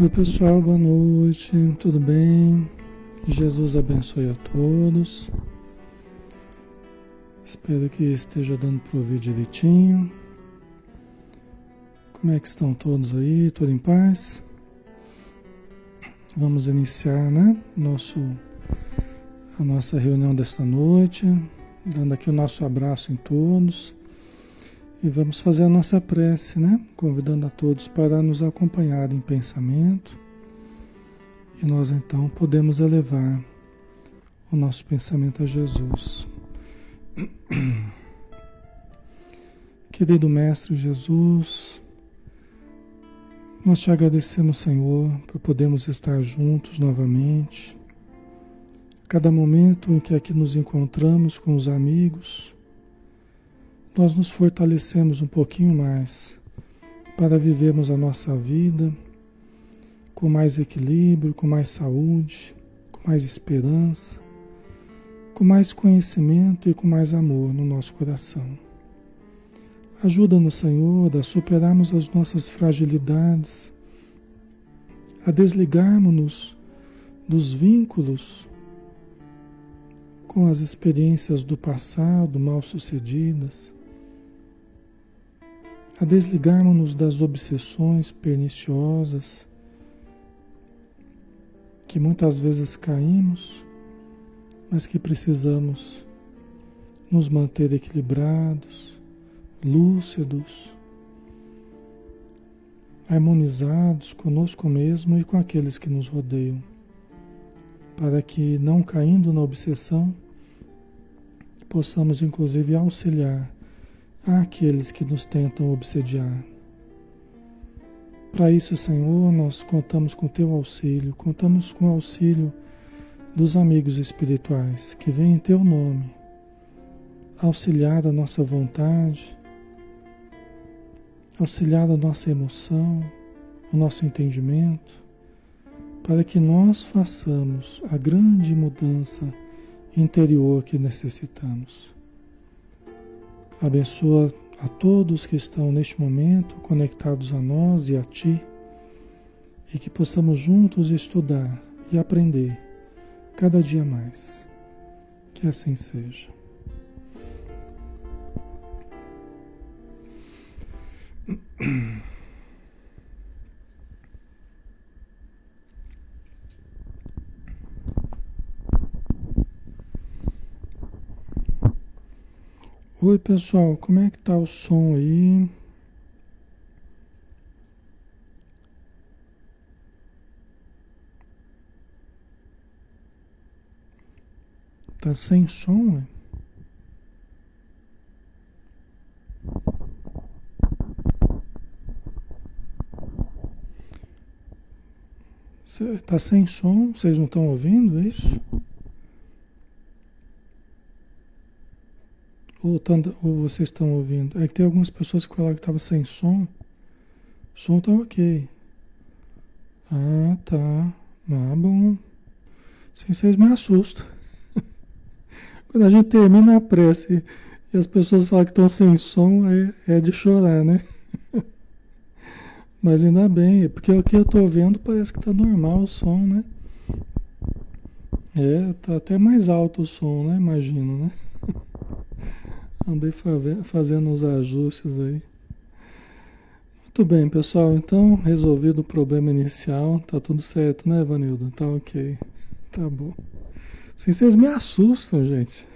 Oi pessoal, boa noite, tudo bem? Jesus abençoe a todos. Espero que esteja dando para ouvir direitinho. Como é que estão todos aí? Tudo em paz? Vamos iniciar, né? Nosso, a nossa reunião desta noite, dando aqui o nosso abraço em todos. E vamos fazer a nossa prece, né? Convidando a todos para nos acompanhar em pensamento. E nós então podemos elevar o nosso pensamento a Jesus. Querido Mestre Jesus, nós te agradecemos, Senhor, por podermos estar juntos novamente. Cada momento em que aqui nos encontramos com os amigos, nós nos fortalecemos um pouquinho mais para vivermos a nossa vida com mais equilíbrio, com mais saúde, com mais esperança, com mais conhecimento e com mais amor no nosso coração. Ajuda-nos, Senhor, a superarmos as nossas fragilidades, a desligarmos-nos dos vínculos com as experiências do passado mal sucedidas a desligarmos-nos das obsessões perniciosas que muitas vezes caímos, mas que precisamos nos manter equilibrados, lúcidos, harmonizados conosco mesmo e com aqueles que nos rodeiam, para que, não caindo na obsessão, possamos inclusive auxiliar àqueles que nos tentam obsediar. Para isso, Senhor, nós contamos com teu auxílio, contamos com o auxílio dos amigos espirituais que vêm em teu nome auxiliar a nossa vontade, auxiliar a nossa emoção, o nosso entendimento, para que nós façamos a grande mudança interior que necessitamos. Abençoa a todos que estão neste momento conectados a nós e a Ti, e que possamos juntos estudar e aprender cada dia mais. Que assim seja. Oi pessoal, como é que tá o som aí? Tá sem som, é? Tá sem som? Vocês não estão ouvindo isso? Ou, tanto, ou vocês estão ouvindo? É que tem algumas pessoas que falaram que estava sem som. O som tá ok. Ah, tá. Ah, bom. Sim, vocês me assustam. Quando a gente termina a prece e as pessoas falam que estão sem som, é, é de chorar, né? Mas ainda bem, porque o que eu estou vendo parece que está normal o som, né? É, tá até mais alto o som, né? Imagino, né? Andei fazendo uns ajustes aí. Muito bem, pessoal. Então, resolvido o problema inicial. Tá tudo certo, né, Vanilda? Tá ok. Tá bom. Sim, vocês me assustam, gente.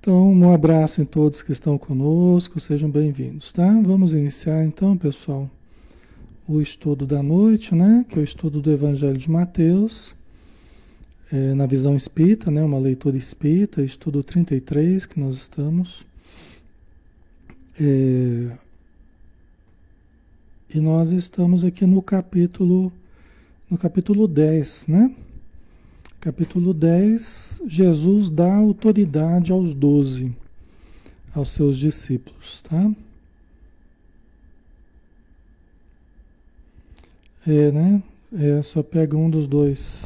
Então, um abraço em todos que estão conosco. Sejam bem-vindos, tá? Vamos iniciar então, pessoal, o estudo da noite, né? Que é o estudo do Evangelho de Mateus é, na visão espírita, né, uma leitura espírita, estudo 33 que nós estamos. É, e nós estamos aqui no capítulo no capítulo 10, né? Capítulo 10, Jesus dá autoridade aos doze, aos seus discípulos, tá? É, né? É, só pega um dos dois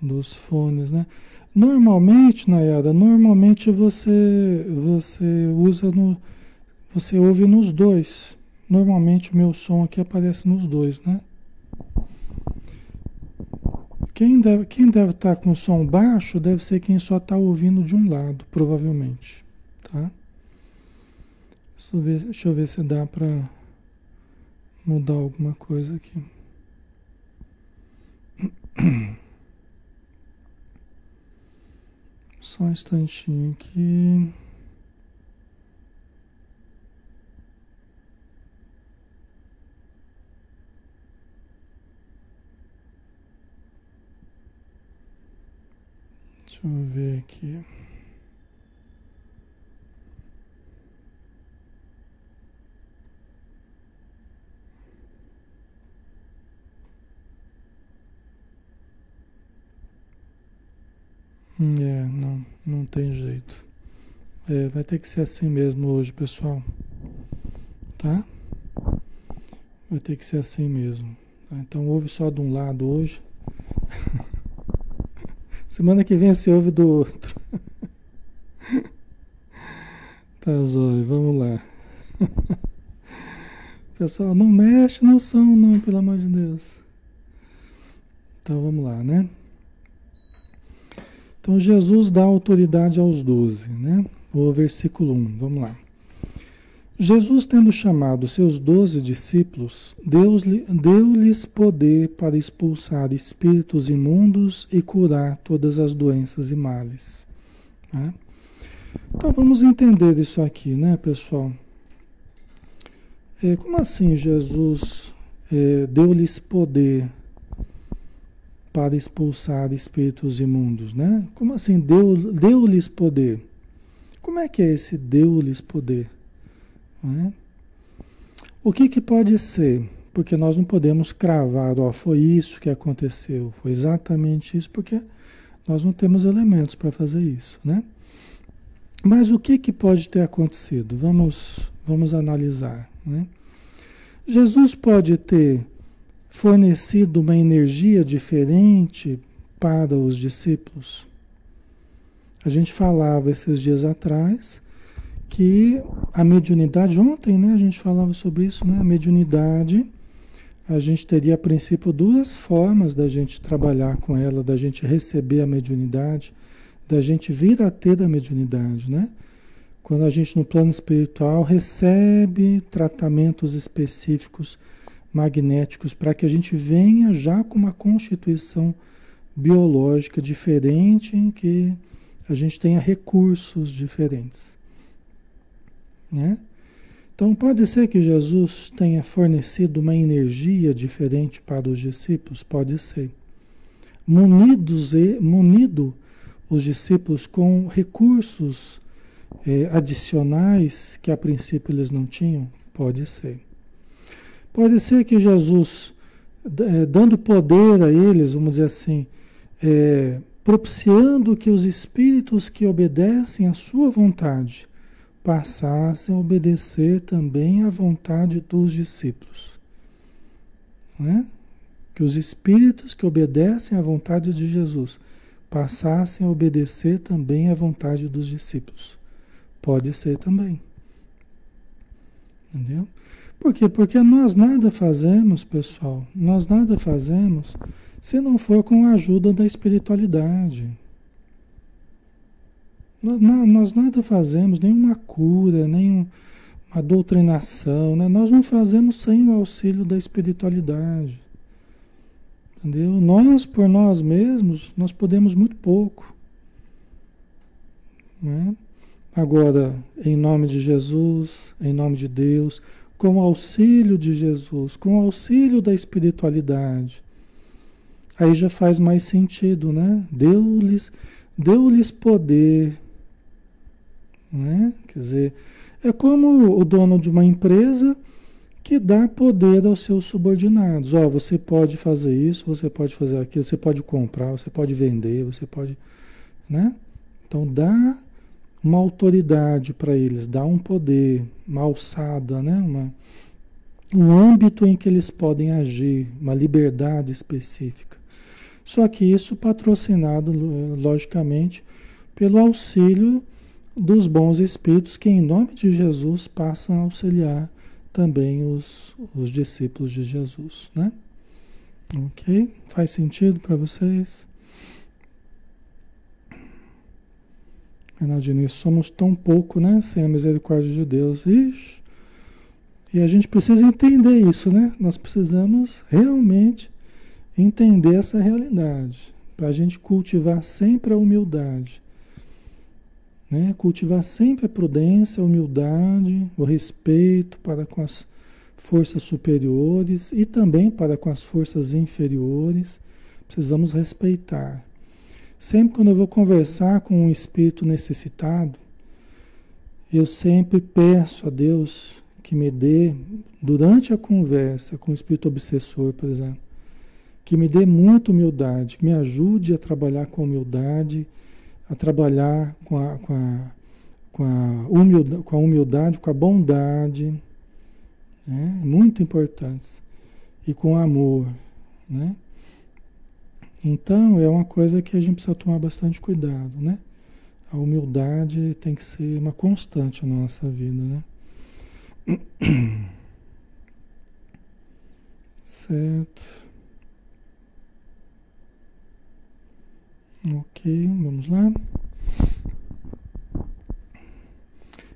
dos fones, né? Normalmente, Nayara, normalmente você você usa no você ouve nos dois, Normalmente o meu som aqui aparece nos dois, né? Quem deve, quem deve estar com o som baixo deve ser quem só está ouvindo de um lado, provavelmente. Tá? Deixa eu ver, deixa eu ver se dá para mudar alguma coisa aqui. Só um instantinho aqui. Deixa eu ver aqui. É, não, não tem jeito. É, vai ter que ser assim mesmo hoje, pessoal. Tá? Vai ter que ser assim mesmo. Tá? Então ouve só de um lado hoje. Semana que vem se ouve do outro. tá jóia, vamos lá. Pessoal, não mexe no som não, pelo amor de Deus. Então vamos lá, né? Então Jesus dá autoridade aos doze, né? O versículo 1, vamos lá. Jesus, tendo chamado seus doze discípulos, deu-lhes poder para expulsar espíritos imundos e curar todas as doenças e males. Né? Então vamos entender isso aqui, né, pessoal? É, como assim Jesus é, deu-lhes poder para expulsar espíritos imundos, né? Como assim deu-lhes deu poder? Como é que é esse deu-lhes poder? É? O que, que pode ser? Porque nós não podemos cravar, ó, foi isso que aconteceu, foi exatamente isso, porque nós não temos elementos para fazer isso, né? Mas o que, que pode ter acontecido? Vamos, vamos analisar. Né? Jesus pode ter fornecido uma energia diferente para os discípulos. A gente falava esses dias atrás que a mediunidade, ontem né, a gente falava sobre isso, né? A mediunidade, a gente teria a princípio duas formas da gente trabalhar com ela, da gente receber a mediunidade, da gente vir a ter a mediunidade, né? Quando a gente no plano espiritual recebe tratamentos específicos magnéticos para que a gente venha já com uma constituição biológica diferente, em que a gente tenha recursos diferentes. Né? Então pode ser que Jesus tenha fornecido uma energia diferente para os discípulos, pode ser. Munidos e munido os discípulos com recursos eh, adicionais que a princípio eles não tinham, pode ser. Pode ser que Jesus, é, dando poder a eles, vamos dizer assim, é, propiciando que os espíritos que obedecem à sua vontade passassem a obedecer também à vontade dos discípulos. Né? Que os espíritos que obedecem à vontade de Jesus passassem a obedecer também à vontade dos discípulos. Pode ser também. Entendeu? Por quê? Porque nós nada fazemos, pessoal, nós nada fazemos se não for com a ajuda da espiritualidade. Nós, nós nada fazemos, nenhuma cura, nenhuma doutrinação, né? nós não fazemos sem o auxílio da espiritualidade. Entendeu? Nós, por nós mesmos, nós podemos muito pouco. Né? Agora, em nome de Jesus, em nome de Deus, com o auxílio de Jesus, com o auxílio da espiritualidade. Aí já faz mais sentido, né? Deu-lhes deu-lhes poder, né? Quer dizer, é como o dono de uma empresa que dá poder aos seus subordinados. Ó, oh, você pode fazer isso, você pode fazer aquilo, você pode comprar, você pode vender, você pode, né? Então dá uma autoridade para eles, dá um poder, uma alçada, né? uma, um âmbito em que eles podem agir, uma liberdade específica. Só que isso patrocinado, logicamente, pelo auxílio dos bons espíritos que, em nome de Jesus, passam a auxiliar também os, os discípulos de Jesus, né? Ok? Faz sentido para vocês? Renaldinho, somos tão pouco, né? Sem a misericórdia de Deus. Ixi. E a gente precisa entender isso, né? Nós precisamos realmente entender essa realidade. Para a gente cultivar sempre a humildade. Né? Cultivar sempre a prudência, a humildade, o respeito para com as forças superiores e também para com as forças inferiores. Precisamos respeitar. Sempre quando eu vou conversar com um espírito necessitado, eu sempre peço a Deus que me dê, durante a conversa com o espírito obsessor, por exemplo, que me dê muita humildade, que me ajude a trabalhar com humildade, a trabalhar com a, com a, com a, humildade, com a humildade, com a bondade, né? muito importantes, e com amor, né? Então é uma coisa que a gente precisa tomar bastante cuidado, né? A humildade tem que ser uma constante na nossa vida, né? Certo. Ok, vamos lá.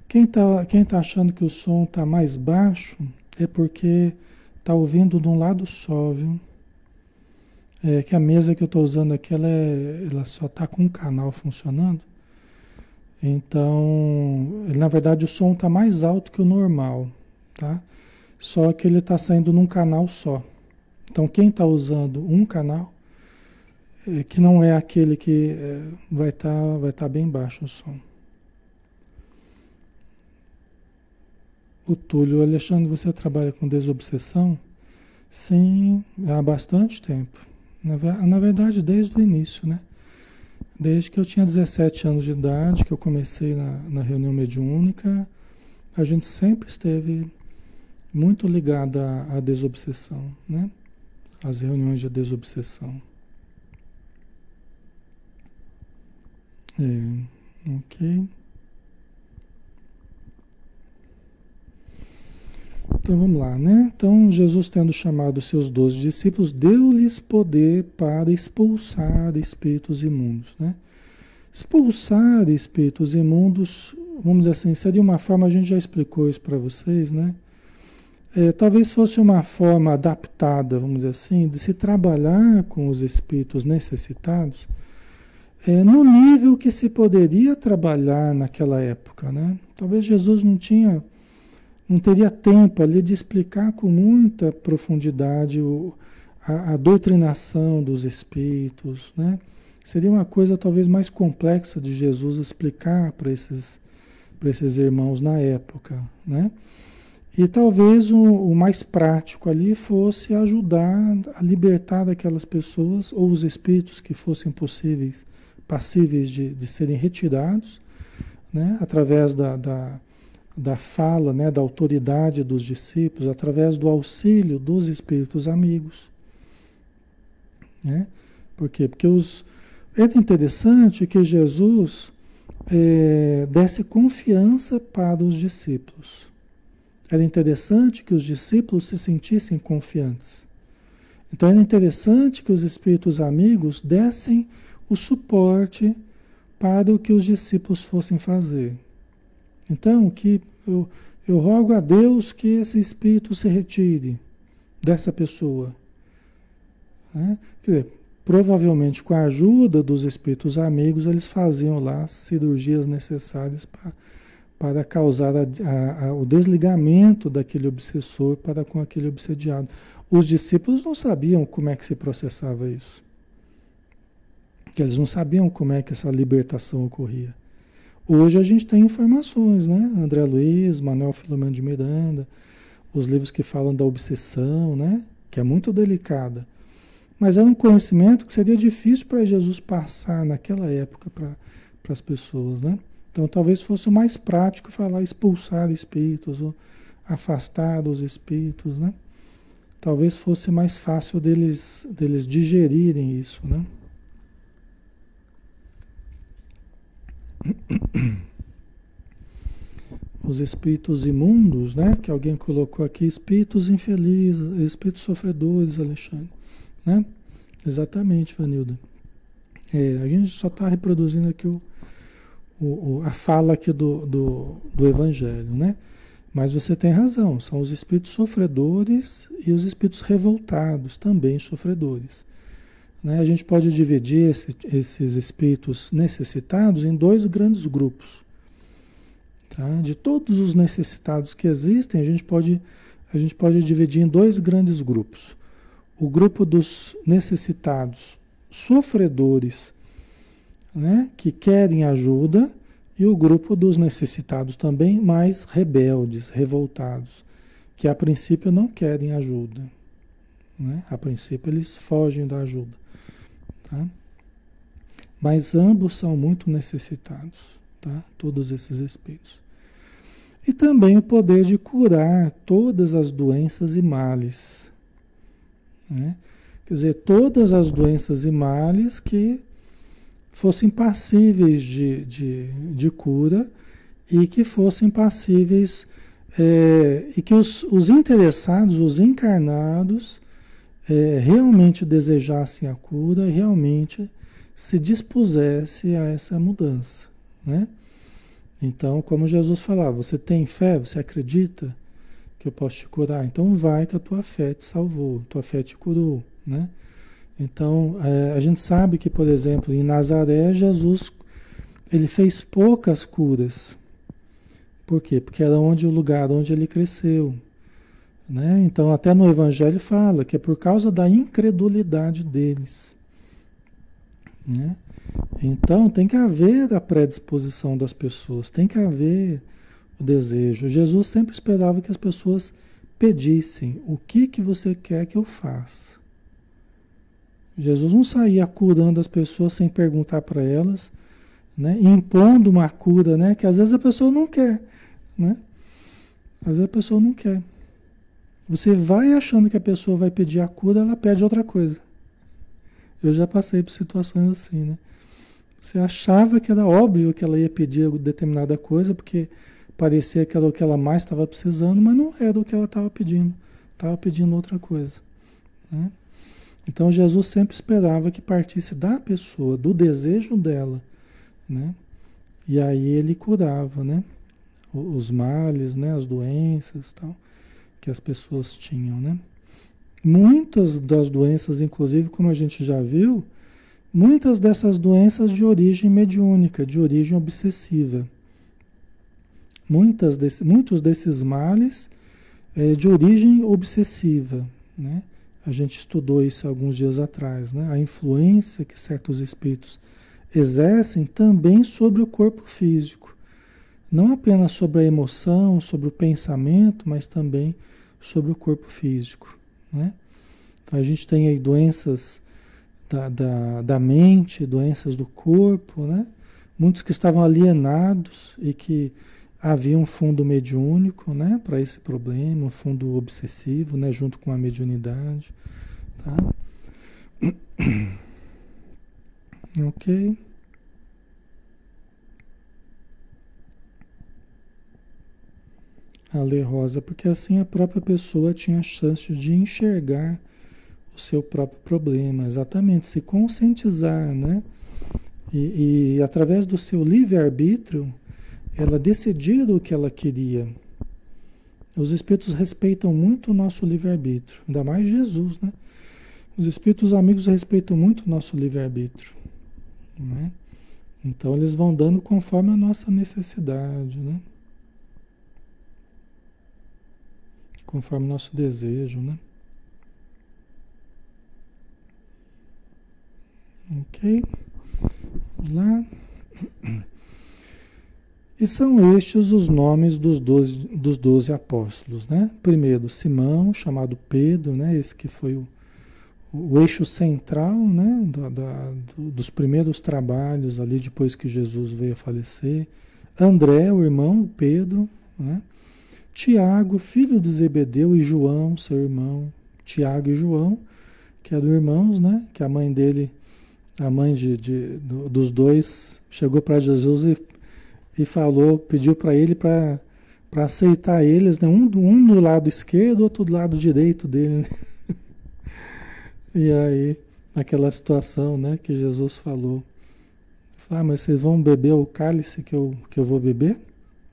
Quem está quem tá achando que o som está mais baixo é porque está ouvindo de um lado só, viu? É que a mesa que eu estou usando aqui, ela, é, ela só está com um canal funcionando. Então, na verdade, o som está mais alto que o normal, tá? Só que ele está saindo num canal só. Então, quem está usando um canal, é, que não é aquele que é, vai estar tá, vai tá bem baixo o som. O Túlio, Alexandre, você trabalha com desobsessão? Sim, há bastante tempo. Na, na verdade, desde o início, né? Desde que eu tinha 17 anos de idade, que eu comecei na, na reunião mediúnica, a gente sempre esteve muito ligado à, à desobsessão, né? As reuniões de desobsessão. É, ok. Então vamos lá, né? Então Jesus, tendo chamado seus doze discípulos, deu-lhes poder para expulsar espíritos imundos, né? Expulsar espíritos imundos, vamos dizer assim, seria uma forma, a gente já explicou isso para vocês, né? É, talvez fosse uma forma adaptada, vamos dizer assim, de se trabalhar com os espíritos necessitados é, no nível que se poderia trabalhar naquela época, né? Talvez Jesus não tinha não teria tempo ali de explicar com muita profundidade o, a, a, doutrinação dos espíritos, né? Seria uma coisa talvez mais complexa de Jesus explicar para esses, esses irmãos na época, né? E talvez o, o, mais prático ali fosse ajudar a libertar daquelas pessoas ou os espíritos que fossem possíveis, passíveis de, de serem retirados, né? Através da, da da fala, né, da autoridade dos discípulos, através do auxílio dos espíritos amigos. Né? Por quê? Porque os, é interessante que Jesus é, desse confiança para os discípulos. Era interessante que os discípulos se sentissem confiantes. Então era interessante que os espíritos amigos dessem o suporte para o que os discípulos fossem fazer. Então, que eu, eu rogo a Deus que esse espírito se retire dessa pessoa. Né? Quer dizer, provavelmente com a ajuda dos espíritos amigos, eles faziam lá as cirurgias necessárias para, para causar a, a, a, o desligamento daquele obsessor para com aquele obsediado. Os discípulos não sabiam como é que se processava isso. Eles não sabiam como é que essa libertação ocorria. Hoje a gente tem informações, né? André Luiz, Manuel Filomeno de Miranda, os livros que falam da obsessão, né? Que é muito delicada. Mas é um conhecimento que seria difícil para Jesus passar naquela época para as pessoas, né? Então talvez fosse o mais prático falar expulsar espíritos ou afastar os espíritos, né? Talvez fosse mais fácil deles, deles digerirem isso, né? os espíritos imundos, né? Que alguém colocou aqui, espíritos infelizes, espíritos sofredores, Alexandre, né? Exatamente, Vanilda. É, a gente só está reproduzindo aqui o, o, a fala aqui do, do, do Evangelho, né? Mas você tem razão, são os espíritos sofredores e os espíritos revoltados, também sofredores. Né? A gente pode dividir esse, esses espíritos necessitados em dois grandes grupos. Tá? De todos os necessitados que existem, a gente, pode, a gente pode dividir em dois grandes grupos. O grupo dos necessitados sofredores, né? que querem ajuda, e o grupo dos necessitados também mais rebeldes, revoltados, que a princípio não querem ajuda. Né? A princípio eles fogem da ajuda. Tá? Mas ambos são muito necessitados, tá? todos esses espíritos. E também o poder de curar todas as doenças e males. Né? Quer dizer, todas as doenças e males que fossem passíveis de, de, de cura e que fossem passíveis é, e que os, os interessados, os encarnados, é, realmente desejassem a cura realmente se dispusesse a essa mudança, né? Então, como Jesus falava, você tem fé, você acredita que eu posso te curar? Então vai que a tua fé te salvou, tua fé te curou, né? Então, é, a gente sabe que, por exemplo, em Nazaré, Jesus ele fez poucas curas. Por quê? Porque era onde o lugar onde ele cresceu. Né? Então, até no Evangelho fala que é por causa da incredulidade deles. Né? Então, tem que haver a predisposição das pessoas, tem que haver o desejo. Jesus sempre esperava que as pessoas pedissem: o que, que você quer que eu faça? Jesus não saía curando as pessoas sem perguntar para elas, né? impondo uma cura, né? que às vezes a pessoa não quer. Né? Às vezes a pessoa não quer. Você vai achando que a pessoa vai pedir a cura, ela pede outra coisa. Eu já passei por situações assim, né? Você achava que era óbvio que ela ia pedir determinada coisa, porque parecia que era o que ela mais estava precisando, mas não era o que ela estava pedindo. Estava pedindo outra coisa. Né? Então Jesus sempre esperava que partisse da pessoa, do desejo dela, né? E aí ele curava, né? Os males, né? As doenças, tal, que as pessoas tinham, né? Muitas das doenças, inclusive, como a gente já viu, muitas dessas doenças de origem mediúnica, de origem obsessiva. Muitas desse, muitos desses males é, de origem obsessiva, né? A gente estudou isso alguns dias atrás, né? A influência que certos espíritos exercem também sobre o corpo físico. Não apenas sobre a emoção, sobre o pensamento, mas também sobre o corpo físico. Né? Então a gente tem aí doenças da, da, da mente, doenças do corpo, né? muitos que estavam alienados e que havia um fundo mediúnico, né, para esse problema, um fundo obsessivo, né, junto com a mediunidade, tá? ok. A lei rosa, porque assim a própria pessoa tinha a chance de enxergar o seu próprio problema, exatamente, se conscientizar, né? E, e através do seu livre-arbítrio, ela decidir o que ela queria. Os espíritos respeitam muito o nosso livre-arbítrio, ainda mais Jesus, né? Os espíritos amigos respeitam muito o nosso livre-arbítrio, né? Então eles vão dando conforme a nossa necessidade, né? Conforme nosso desejo, né? Ok? Vamos lá. E são estes os nomes dos doze, dos doze apóstolos, né? Primeiro, Simão, chamado Pedro, né? Esse que foi o, o eixo central, né? Da, da, dos primeiros trabalhos ali depois que Jesus veio a falecer. André, o irmão Pedro, né? Tiago, filho de Zebedeu, e João, seu irmão. Tiago e João, que eram irmãos, né? Que a mãe dele, a mãe de, de dos dois, chegou para Jesus e e falou, pediu para ele para para aceitar eles, né? um, um do lado esquerdo, outro do lado direito dele. Né? E aí, naquela situação né, que Jesus falou, falou, ah, mas vocês vão beber o cálice que eu, que eu vou beber?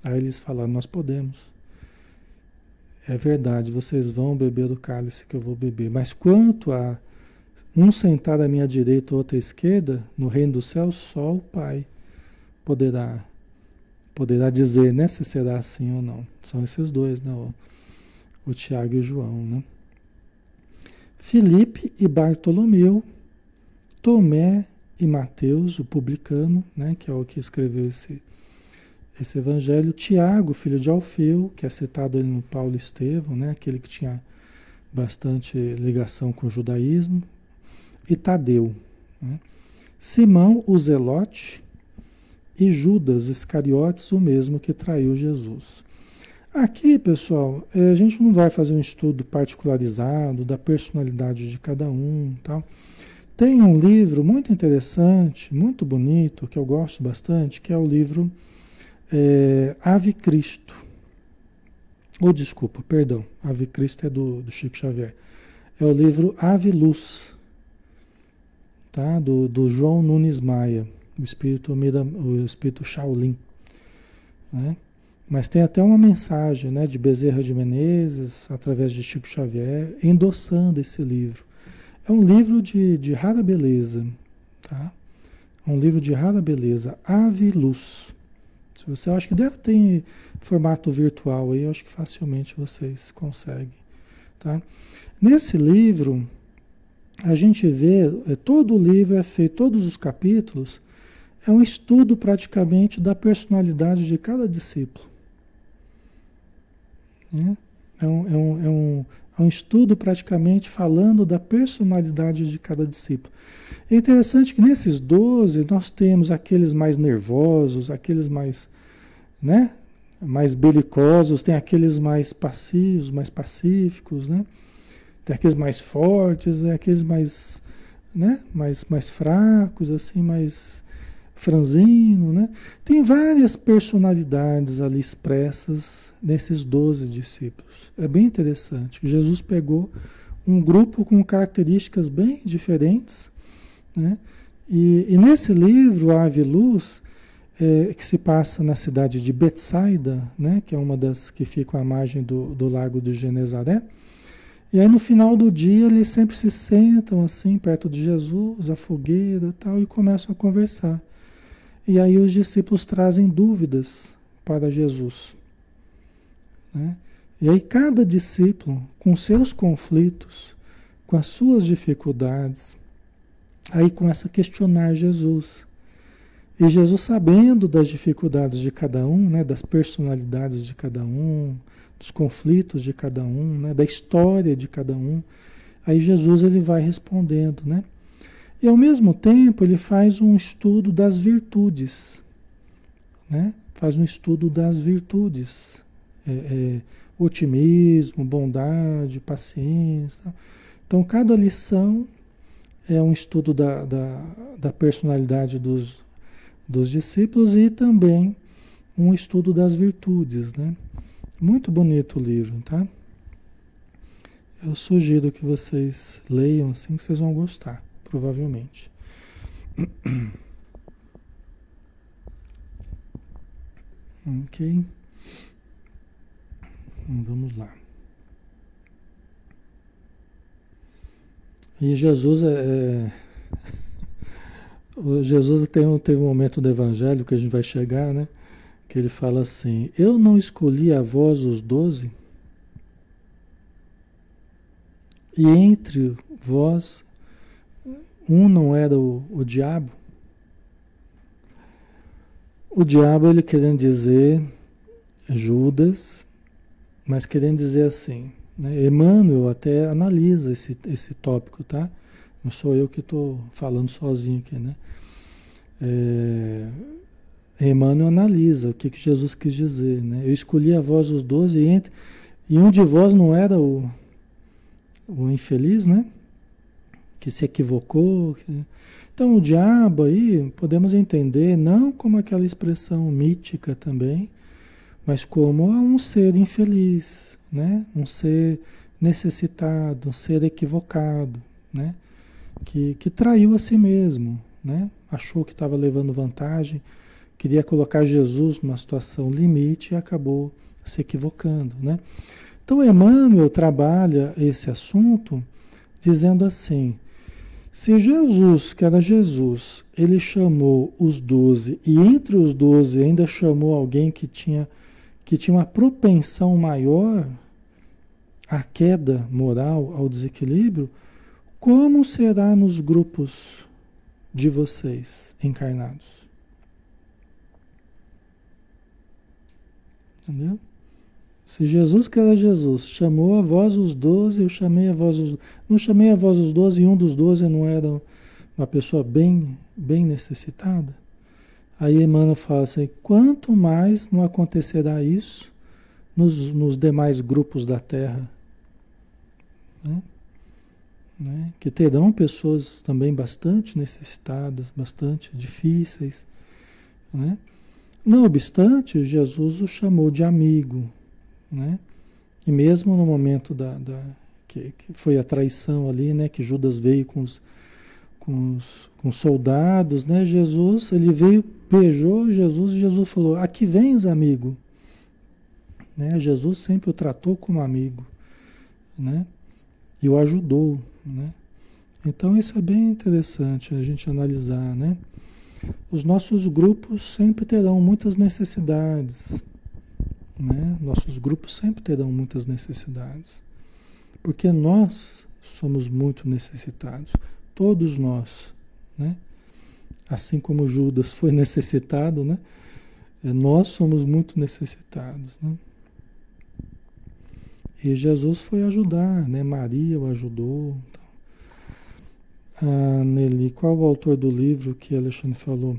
Aí eles falaram, nós podemos. É verdade, vocês vão beber do cálice que eu vou beber. Mas quanto a um sentar à minha direita ou outra à esquerda, no reino do céu, só o Pai poderá poderá dizer, né, se será assim ou não. São esses dois, né, o, o Tiago e o João, né? Filipe e Bartolomeu, Tomé e Mateus, o publicano, né, que é o que escreveu esse, esse evangelho, Tiago, filho de Alfeu, que é citado ali no Paulo Estevão, né, aquele que tinha bastante ligação com o judaísmo, e Tadeu. Né? Simão, o Zelote, e Judas Iscariotes, o mesmo que traiu Jesus. Aqui, pessoal, é, a gente não vai fazer um estudo particularizado da personalidade de cada um, tal. Tem um livro muito interessante, muito bonito, que eu gosto bastante, que é o livro é, Ave Cristo. Ou oh, desculpa, perdão, Ave Cristo é do, do Chico Xavier. É o livro Ave Luz, tá? do, do João Nunes Maia o espírito, o espírito Shaolin. Né? Mas tem até uma mensagem né, de Bezerra de Menezes, através de Chico Xavier, endossando esse livro. É um livro de, de rara beleza. Tá? É um livro de rara beleza. Ave Luz. Você acha que deve ter formato virtual aí, eu acho que facilmente vocês conseguem. Tá? Nesse livro, a gente vê, é, todo o livro é feito, todos os capítulos, é um estudo praticamente da personalidade de cada discípulo. Né? É, um, é, um, é, um, é um estudo praticamente falando da personalidade de cada discípulo. É interessante que nesses 12 nós temos aqueles mais nervosos, aqueles mais, né, mais belicosos, tem aqueles mais passivos, mais pacíficos, né? Tem aqueles mais fortes, aqueles mais, né, mais, mais fracos, assim, mais franzino, né? Tem várias personalidades ali expressas nesses doze discípulos. É bem interessante. Jesus pegou um grupo com características bem diferentes, né? E, e nesse livro, Ave Luz, é, que se passa na cidade de Betsaida, né? Que é uma das que fica à margem do, do lago de Genezaré. E aí no final do dia eles sempre se sentam assim perto de Jesus, a fogueira, tal, e começam a conversar. E aí os discípulos trazem dúvidas para Jesus. Né? E aí cada discípulo, com seus conflitos, com as suas dificuldades, aí começa a questionar Jesus. E Jesus, sabendo das dificuldades de cada um, né, das personalidades de cada um, dos conflitos de cada um, né, da história de cada um, aí Jesus ele vai respondendo, né? E ao mesmo tempo ele faz um estudo das virtudes, né? faz um estudo das virtudes, é, é, otimismo, bondade, paciência. Então cada lição é um estudo da, da, da personalidade dos, dos discípulos e também um estudo das virtudes, né? Muito bonito o livro, tá? Eu sugiro que vocês leiam assim que vocês vão gostar provavelmente. Ok. Então, vamos lá. E Jesus é, é Jesus tem um, teve um momento do Evangelho que a gente vai chegar, né? Que ele fala assim: Eu não escolhi a vós os doze, e entre vós um não era o, o diabo? O diabo, ele querendo dizer Judas, mas querendo dizer assim. Né? Emmanuel até analisa esse, esse tópico, tá? Não sou eu que estou falando sozinho aqui, né? É, Emmanuel analisa o que, que Jesus quis dizer, né? Eu escolhi a voz dos doze e, entre, e um de vós não era o, o infeliz, né? que se equivocou. Então, o diabo aí podemos entender não como aquela expressão mítica também, mas como um ser infeliz, né? Um ser necessitado, um ser equivocado, né? Que, que traiu a si mesmo, né? Achou que estava levando vantagem, queria colocar Jesus numa situação limite e acabou se equivocando, né? Então Emmanuel trabalha esse assunto dizendo assim: se Jesus, que era Jesus, ele chamou os doze e entre os doze ainda chamou alguém que tinha que tinha uma propensão maior à queda moral, ao desequilíbrio, como será nos grupos de vocês encarnados? Entendeu? Se Jesus, que era Jesus, chamou a vós os doze, eu chamei a vós os... Não chamei a vós os doze e um dos doze não era uma pessoa bem, bem necessitada? Aí Emmanuel fala assim, quanto mais não acontecerá isso nos, nos demais grupos da Terra, né? Né? que terão pessoas também bastante necessitadas, bastante difíceis, né? Não obstante, Jesus o chamou de amigo, né? E mesmo no momento da, da que, que, foi a traição ali, né? Que Judas veio com os, com os, com os soldados, né? Jesus, ele veio, beijou Jesus e Jesus falou: Aqui vens, amigo. Né? Jesus sempre o tratou como amigo, né? E o ajudou, né? Então isso é bem interessante a gente analisar, né? Os nossos grupos sempre terão muitas necessidades, né? Nossos grupos sempre terão muitas necessidades. Porque nós somos muito necessitados. Todos nós. Né? Assim como Judas foi necessitado, né? É, nós somos muito necessitados. Né? E Jesus foi ajudar, né? Maria o ajudou. Ah, Nelly, qual o autor do livro que Alexandre falou?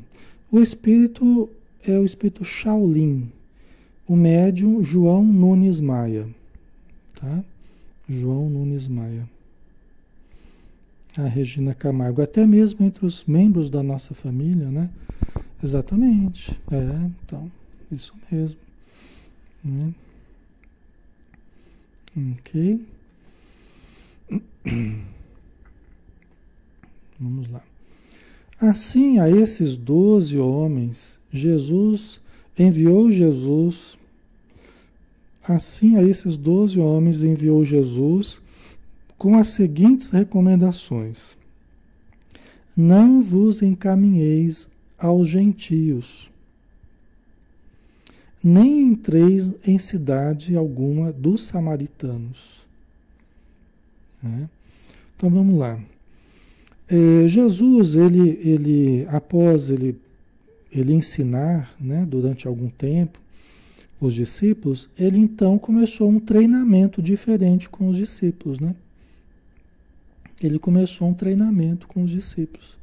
O espírito é o espírito Shaolin, o médium João Nunes Maia. Tá? João Nunes Maia. A Regina Camargo, até mesmo entre os membros da nossa família, né? Exatamente. É, então, isso mesmo. Né? Ok. Vamos lá. Assim, a esses doze homens, Jesus enviou Jesus Assim, a esses doze homens enviou Jesus com as seguintes recomendações: Não vos encaminheis aos gentios, nem entreis em cidade alguma dos samaritanos. É. Então vamos lá. É, Jesus, ele, ele, após ele, ele ensinar, né, durante algum tempo, os discípulos, ele então começou um treinamento diferente com os discípulos, né? Ele começou um treinamento com os discípulos.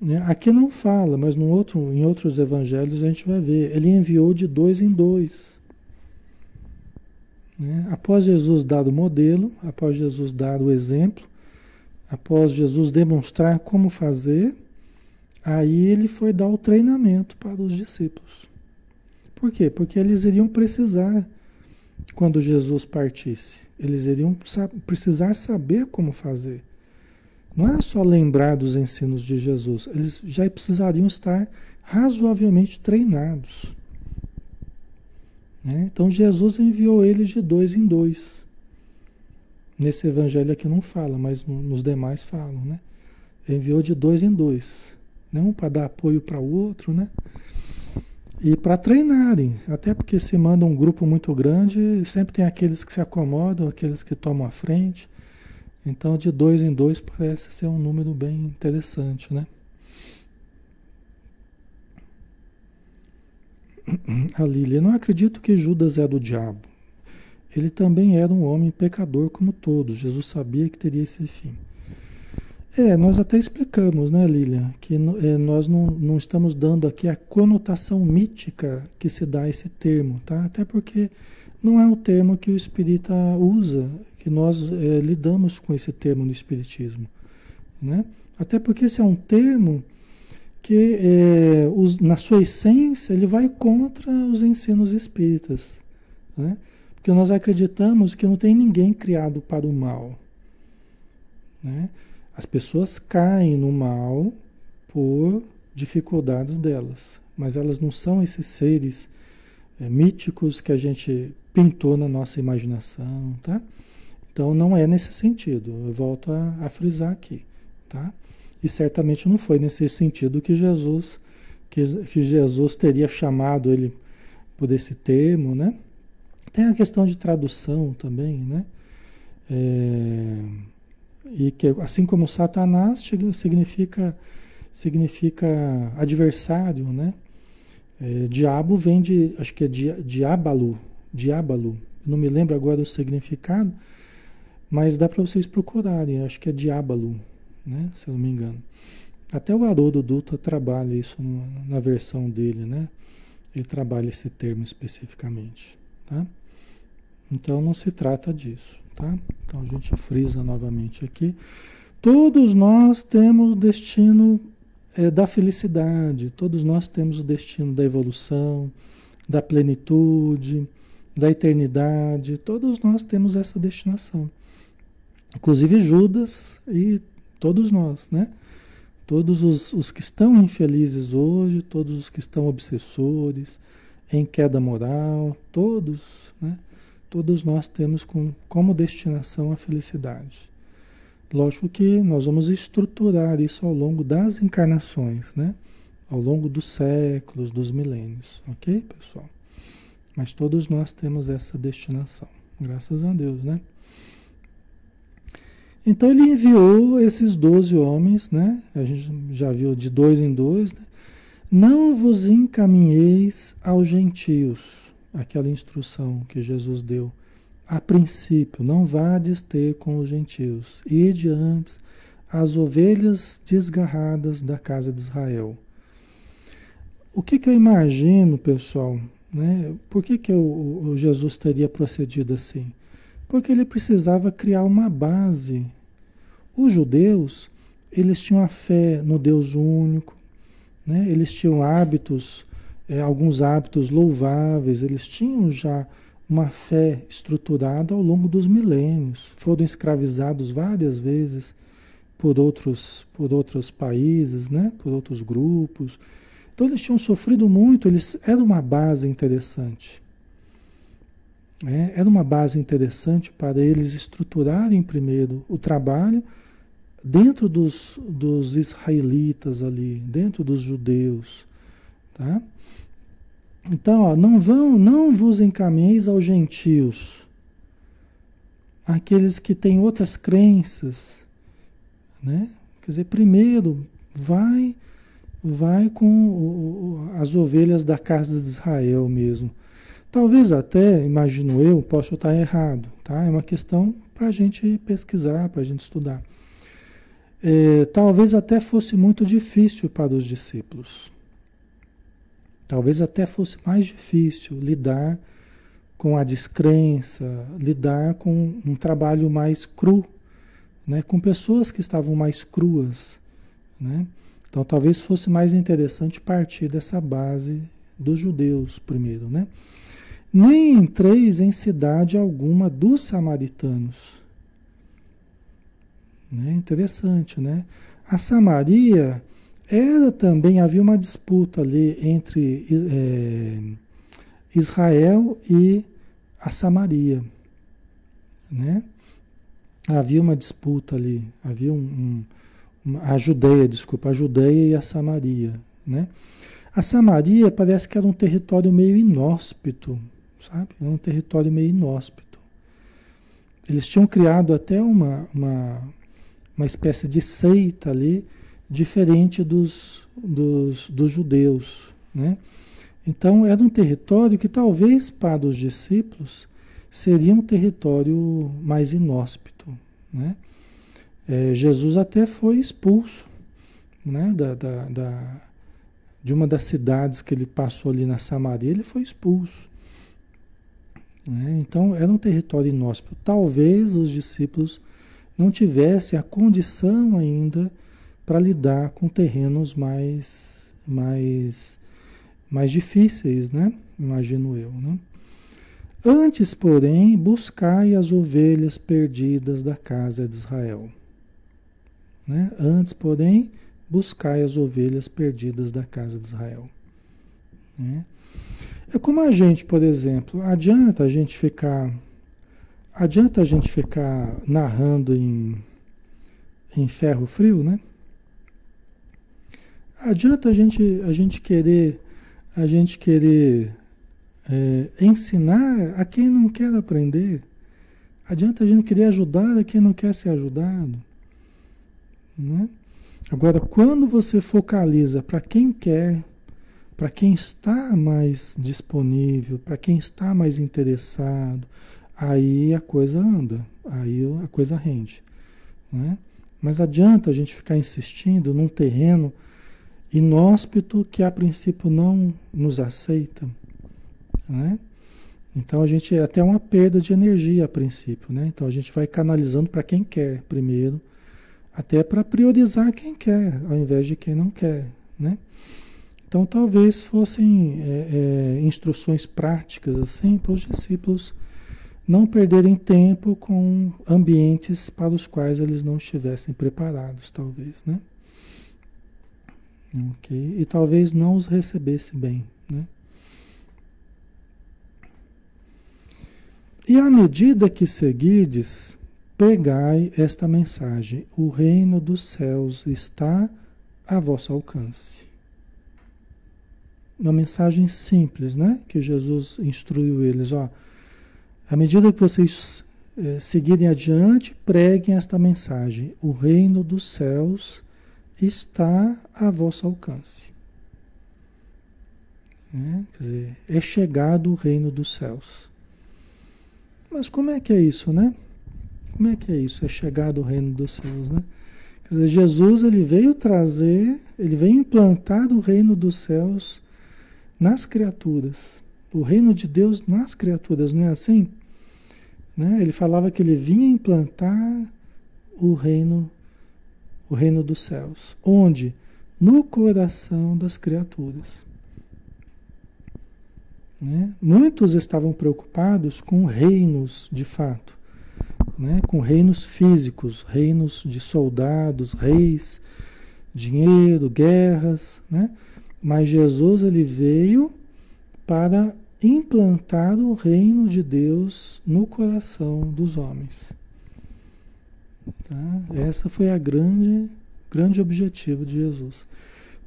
Né? Aqui não fala, mas no outro, em outros evangelhos a gente vai ver. Ele enviou de dois em dois. Né? Após Jesus dar o modelo, após Jesus dar o exemplo, após Jesus demonstrar como fazer, aí ele foi dar o treinamento para os discípulos. Por quê? Porque eles iriam precisar, quando Jesus partisse, eles iriam precisar saber como fazer. Não é só lembrar dos ensinos de Jesus, eles já precisariam estar razoavelmente treinados. Né? Então Jesus enviou eles de dois em dois. Nesse evangelho aqui não fala, mas nos demais falam, né? Enviou de dois em dois. Né? Um para dar apoio para o outro, né? E para treinarem, até porque se manda um grupo muito grande, sempre tem aqueles que se acomodam, aqueles que tomam a frente. Então, de dois em dois parece ser um número bem interessante, né? A Lília, não acredito que Judas era o diabo. Ele também era um homem pecador como todos. Jesus sabia que teria esse fim. É, nós até explicamos, né, Lilian, que é, nós não, não estamos dando aqui a conotação mítica que se dá a esse termo, tá? Até porque não é o termo que o espírita usa, que nós é, lidamos com esse termo no espiritismo, né? Até porque esse é um termo porque é, os, na sua essência ele vai contra os ensinos espíritas. Né? Porque nós acreditamos que não tem ninguém criado para o mal. Né? As pessoas caem no mal por dificuldades delas, mas elas não são esses seres é, míticos que a gente pintou na nossa imaginação, tá? Então não é nesse sentido. Eu volto a, a frisar aqui, tá? E certamente não foi nesse sentido que Jesus que, que Jesus teria chamado ele por esse termo, né? Tem a questão de tradução também, né? É, e que assim como Satanás significa significa adversário, né? É, diabo vem de, acho que é di, diabalo, diabalo. Não me lembro agora o significado, mas dá para vocês procurarem. Acho que é diabalo, né? Se eu não me engano. Até o Haroldo Dutra trabalha isso na versão dele, né? Ele trabalha esse termo especificamente, tá? Então não se trata disso, tá? Então a gente frisa novamente aqui. Todos nós temos destino é, da felicidade, todos nós temos o destino da evolução, da plenitude, da eternidade, todos nós temos essa destinação. Inclusive Judas e todos nós, né? Todos os, os que estão infelizes hoje, todos os que estão obsessores, em queda moral, todos, né? Todos nós temos com, como destinação a felicidade. Lógico que nós vamos estruturar isso ao longo das encarnações, né? Ao longo dos séculos, dos milênios, ok, pessoal? Mas todos nós temos essa destinação, graças a Deus, né? Então ele enviou esses doze homens, né? A gente já viu de dois em dois, né? Não vos encaminheis aos gentios, aquela instrução que Jesus deu a princípio, não vades ter com os gentios, ide antes as ovelhas desgarradas da casa de Israel. O que, que eu imagino, pessoal? Né? Por que, que o, o Jesus teria procedido assim? Porque ele precisava criar uma base. Os judeus, eles tinham a fé no Deus único, né? eles tinham hábitos, é, alguns hábitos louváveis, eles tinham já uma fé estruturada ao longo dos milênios. Foram escravizados várias vezes por outros, por outros países, né? por outros grupos. Então eles tinham sofrido muito, eles era uma base interessante. É, era uma base interessante para eles estruturarem primeiro o trabalho dentro dos, dos israelitas ali, dentro dos judeus. Tá? Então, ó, não vão, não vos encaminheis aos gentios, aqueles que têm outras crenças, né? Quer dizer, primeiro vai vai com as ovelhas da casa de Israel mesmo. Talvez até, imagino eu, posso estar errado, tá? É uma questão para a gente pesquisar, para a gente estudar. É, talvez até fosse muito difícil para os discípulos. Talvez até fosse mais difícil lidar com a descrença, lidar com um trabalho mais cru, né? com pessoas que estavam mais cruas. Né? Então talvez fosse mais interessante partir dessa base dos judeus primeiro. Né? Nem entreis em cidade alguma dos samaritanos. Né? Interessante, né? A Samaria era também, havia uma disputa ali entre é, Israel e a Samaria, né? Havia uma disputa ali, havia um, um uma, a Judeia, desculpa, a Judeia e a Samaria, né? A Samaria parece que era um território meio inóspito, sabe? Era um território meio inóspito. Eles tinham criado até uma, uma, uma espécie de seita ali, diferente dos, dos, dos judeus. Né? Então, era um território que talvez para os discípulos seria um território mais inóspito. Né? É, Jesus até foi expulso né? da, da, da, de uma das cidades que ele passou ali na Samaria, ele foi expulso. Né? Então, era um território inóspito. Talvez os discípulos não tivessem a condição ainda para lidar com terrenos mais mais, mais difíceis, né? Imagino eu, né? Antes, porém, buscai as ovelhas perdidas da casa de Israel. Né? Antes, porém, buscai as ovelhas perdidas da casa de Israel. Né? É como a gente, por exemplo, adianta a gente ficar, adianta a gente ficar narrando em, em ferro frio, né? Adianta a gente, a gente querer, a gente querer é, ensinar a quem não quer aprender. Adianta a gente querer ajudar a quem não quer ser ajudado. Né? Agora, quando você focaliza para quem quer, para quem está mais disponível, para quem está mais interessado, aí a coisa anda, aí a coisa rende. Né? Mas adianta a gente ficar insistindo num terreno inóspito que a princípio não nos aceita. Né? Então a gente é até uma perda de energia a princípio, né? Então a gente vai canalizando para quem quer primeiro, até para priorizar quem quer, ao invés de quem não quer, né? Então talvez fossem é, é, instruções práticas assim para os discípulos não perderem tempo com ambientes para os quais eles não estivessem preparados, talvez, né? Ok? E talvez não os recebesse bem, né? E à medida que seguides, pegai esta mensagem: o reino dos céus está a vosso alcance. Uma mensagem simples, né? Que Jesus instruiu eles, ó. À medida que vocês eh, seguirem adiante, preguem esta mensagem: o reino dos céus está a vosso alcance. É, quer dizer, é chegado o reino dos céus. Mas como é que é isso, né? Como é que é isso? É chegar do reino dos céus, né? Quer dizer, Jesus ele veio trazer, ele veio implantar o reino dos céus nas criaturas. O reino de Deus nas criaturas, não é assim? Né? Ele falava que ele vinha implantar o reino, o reino dos céus. Onde? No coração das criaturas. Né? Muitos estavam preocupados com reinos de fato, né? com reinos físicos, reinos de soldados, reis, dinheiro, guerras. Né? Mas Jesus ele veio para implantar o reino de Deus no coração dos homens. Tá? Essa foi a grande, grande objetivo de Jesus.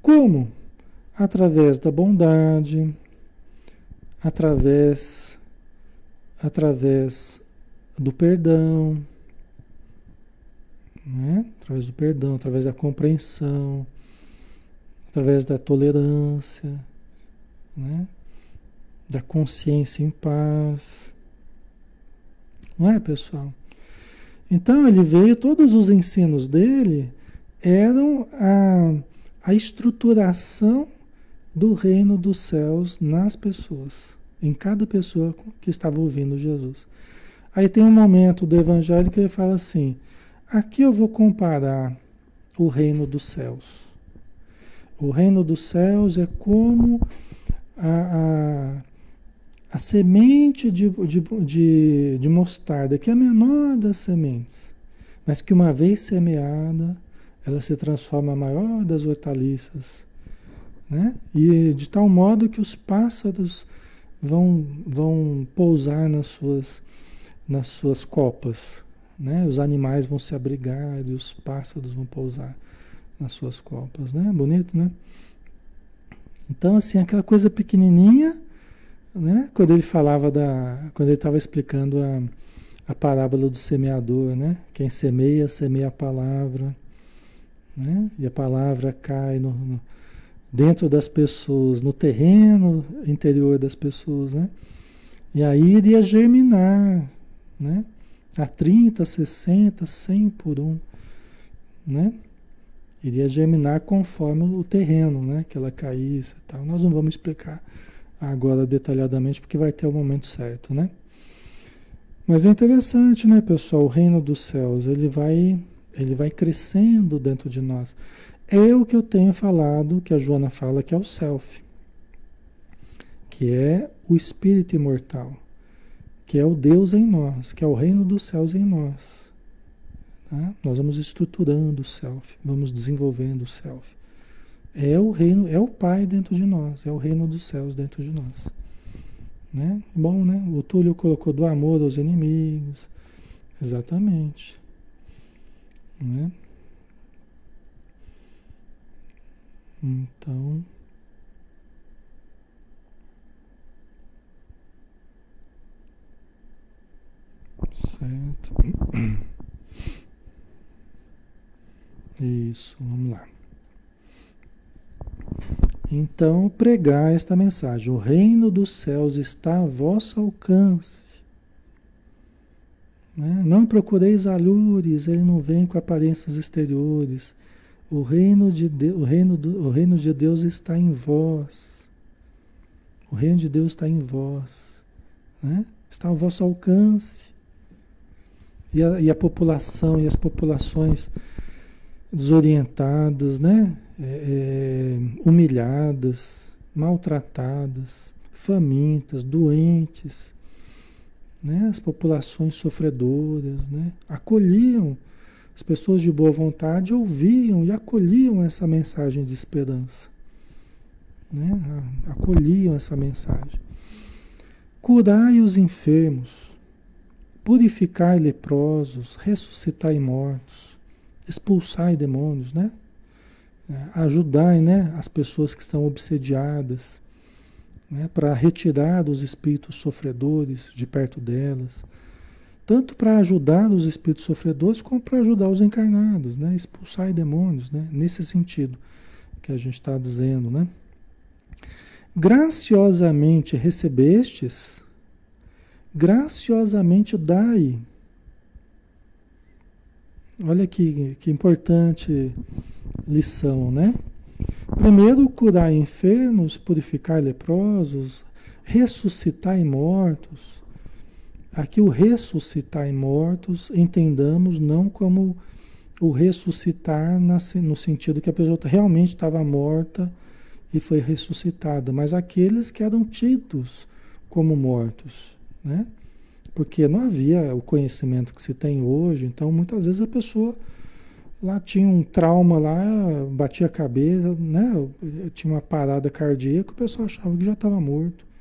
Como? Através da bondade, através através do perdão, né? através do perdão, através da compreensão, através da tolerância, né? Da consciência em paz. Não é, pessoal? Então ele veio, todos os ensinos dele eram a, a estruturação do reino dos céus nas pessoas, em cada pessoa que estava ouvindo Jesus. Aí tem um momento do evangelho que ele fala assim: aqui eu vou comparar o reino dos céus. O reino dos céus é como a, a, semente de, de, de, de mostarda, que é a menor das sementes, mas que uma vez semeada, ela se transforma a maior das hortaliças né? E de tal modo que os pássaros vão, vão pousar nas suas, nas suas copas, né? Os animais vão se abrigar e os pássaros vão pousar nas suas copas, né? Bonito, né? Então, assim, aquela coisa pequenininha, né? Quando ele falava da... Quando ele estava explicando a, a parábola do semeador, né? Quem semeia, semeia a palavra, né? E a palavra cai no, no dentro das pessoas, no terreno interior das pessoas, né? E aí iria germinar, né? A 30, 60, 100 por um, né? Iria germinar conforme o terreno, né? Que ela caísse tal. Nós não vamos explicar agora detalhadamente porque vai ter o momento certo, né? Mas é interessante, né, pessoal? O reino dos céus, ele vai, ele vai crescendo dentro de nós. é o que eu tenho falado, que a Joana fala, que é o self, que é o espírito imortal, que é o Deus em nós, que é o reino dos céus em nós. Tá? Nós vamos estruturando o self, vamos desenvolvendo o self. É o reino, é o Pai dentro de nós, é o reino dos céus dentro de nós. Né? Bom, né? O Túlio colocou do amor aos inimigos. Exatamente. Né? Então. Certo. Isso, vamos lá. Então, pregar esta mensagem: o reino dos céus está a vosso alcance. Né? Não procureis alures, ele não vem com aparências exteriores. O reino de, Deus, o reino do, o reino de Deus está em vós. O reino de Deus está em vós. Né? Está ao vosso alcance. E a, e a população e as populações desorientadas, né? É, é, humilhadas, maltratadas, famintas, doentes, né? as populações sofredoras, né? acolhiam as pessoas de boa vontade ouviam e acolhiam essa mensagem de esperança. Né? Acolhiam essa mensagem. Curai os enfermos, purificai leprosos, ressuscitai mortos, expulsai demônios, né? Ajudai né, as pessoas que estão obsediadas, né, para retirar os espíritos sofredores de perto delas tanto para ajudar os espíritos sofredores como para ajudar os encarnados, né? expulsar demônios, né? nesse sentido que a gente está dizendo. Né? Graciosamente recebestes, graciosamente dai. Olha que, que importante lição, né? Primeiro, curar enfermos, purificar leprosos, ressuscitar mortos, Aqui o ressuscitar mortos, entendamos não como o ressuscitar no sentido que a pessoa realmente estava morta e foi ressuscitada, mas aqueles que eram tidos como mortos, né? Porque não havia o conhecimento que se tem hoje, então muitas vezes a pessoa lá tinha um trauma lá, batia a cabeça, né? Tinha uma parada cardíaca, o pessoal achava que já estava morto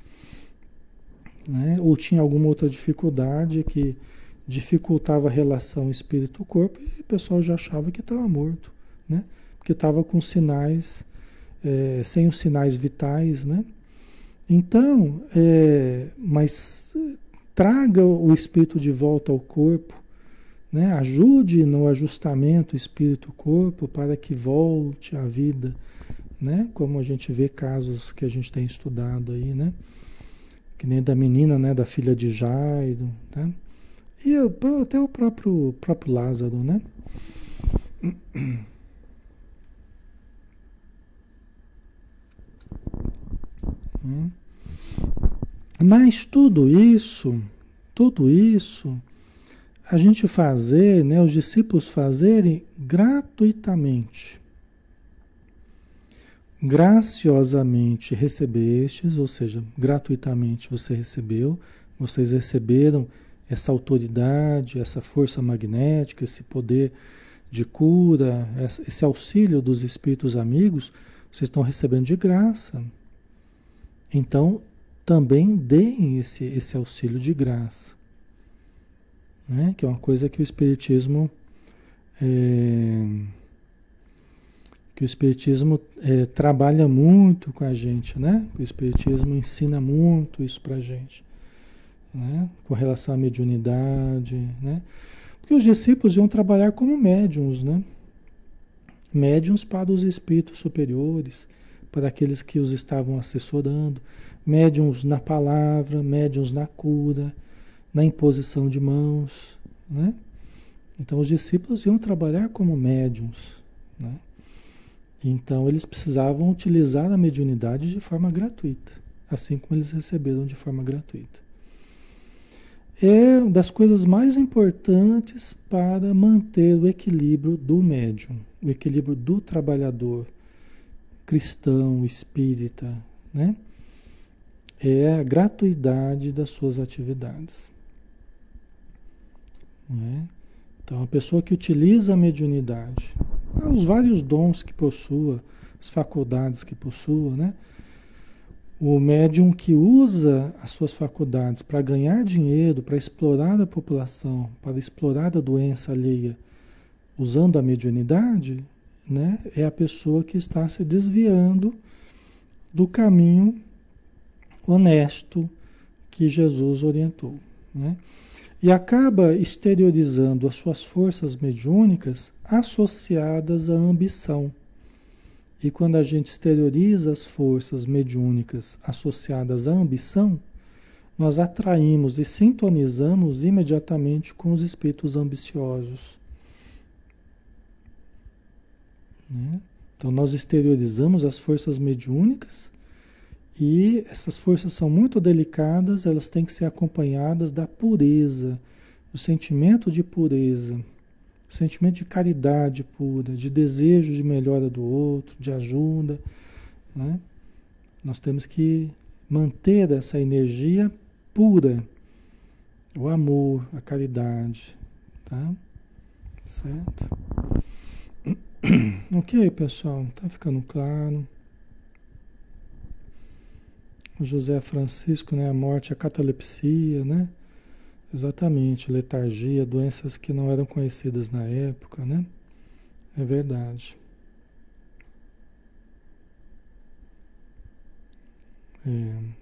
né? ou tinha alguma outra dificuldade que dificultava a relação espírito-corpo e o pessoal já achava que estava morto, né? porque estava com sinais, é, sem os sinais vitais. Né? Então, é, mas traga o espírito de volta ao corpo, né? ajude no ajustamento espírito-corpo para que volte à vida, né? como a gente vê casos que a gente tem estudado aí, né? que nem da menina, né, da filha de Jairo, né? E até o próprio, próprio Lázaro, né? Hum. Mas tudo isso, tudo isso, a gente fazer, né, os discípulos fazerem gratuitamente graciosamente recebestes, ou seja, gratuitamente você recebeu, vocês receberam essa autoridade, essa força magnética, esse poder de cura, esse auxílio dos espíritos amigos, vocês estão recebendo de graça. Então, também deem esse, esse auxílio de graça. Né? Que é uma coisa que o Espiritismo. É, que o Espiritismo é, trabalha muito com a gente, né? O Espiritismo ensina muito isso para a gente, né? Com relação à mediunidade, né? Porque os discípulos iam trabalhar como médiums, né? Médiums para os espíritos superiores, para aqueles que os estavam assessorando, médiums na palavra, médiums na cura, na imposição de mãos, né? Então os discípulos iam trabalhar como médiums, né? Então eles precisavam utilizar a mediunidade de forma gratuita, assim como eles receberam de forma gratuita. é das coisas mais importantes para manter o equilíbrio do médium, o equilíbrio do trabalhador cristão, espírita, né? É a gratuidade das suas atividades. Né? Então, a pessoa que utiliza a mediunidade, os vários dons que possua, as faculdades que possua, né? O médium que usa as suas faculdades para ganhar dinheiro, para explorar a população, para explorar a doença alheia, usando a mediunidade, né, é a pessoa que está se desviando do caminho honesto que Jesus orientou. Né? E acaba exteriorizando as suas forças mediúnicas associadas à ambição. E quando a gente exterioriza as forças mediúnicas associadas à ambição, nós atraímos e sintonizamos imediatamente com os espíritos ambiciosos. Né? Então, nós exteriorizamos as forças mediúnicas e essas forças são muito delicadas, elas têm que ser acompanhadas da pureza, do sentimento de pureza sentimento de caridade pura, de desejo de melhora do outro, de ajuda. Né? Nós temos que manter essa energia pura, o amor, a caridade. Tá? Certo? Ok, pessoal, tá ficando claro. José Francisco, né? A morte, a catalepsia, né? Exatamente, letargia, doenças que não eram conhecidas na época, né? É verdade. É.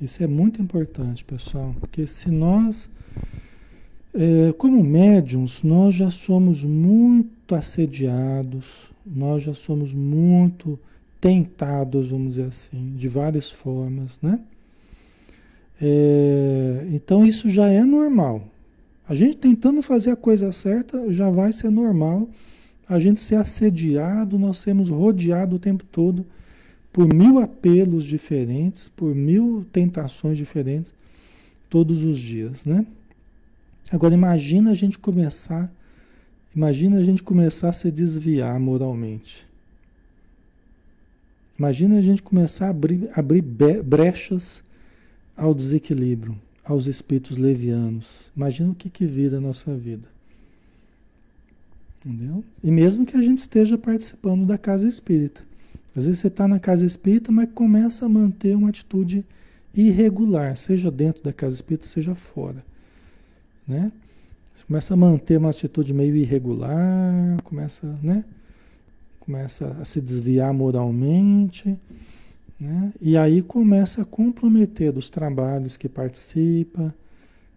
Isso é muito importante, pessoal, porque se nós, é, como médiums, nós já somos muito assediados, nós já somos muito tentados, vamos dizer assim, de várias formas, né? É, então isso já é normal. A gente tentando fazer a coisa certa já vai ser normal. A gente ser assediado, nós sermos rodeados o tempo todo por mil apelos diferentes, por mil tentações diferentes, todos os dias, né? Agora imagina a gente começar, imagina a gente começar a se desviar moralmente. Imagina a gente começar a abrir, abrir brechas ao desequilíbrio, aos espíritos levianos. Imagina o que, que vira a nossa vida. Entendeu? E mesmo que a gente esteja participando da casa espírita. Às vezes você está na casa espírita, mas começa a manter uma atitude irregular, seja dentro da casa espírita, seja fora. Né? Você começa a manter uma atitude meio irregular, começa, né? Começa a se desviar moralmente. Né? E aí começa a comprometer dos trabalhos que participa,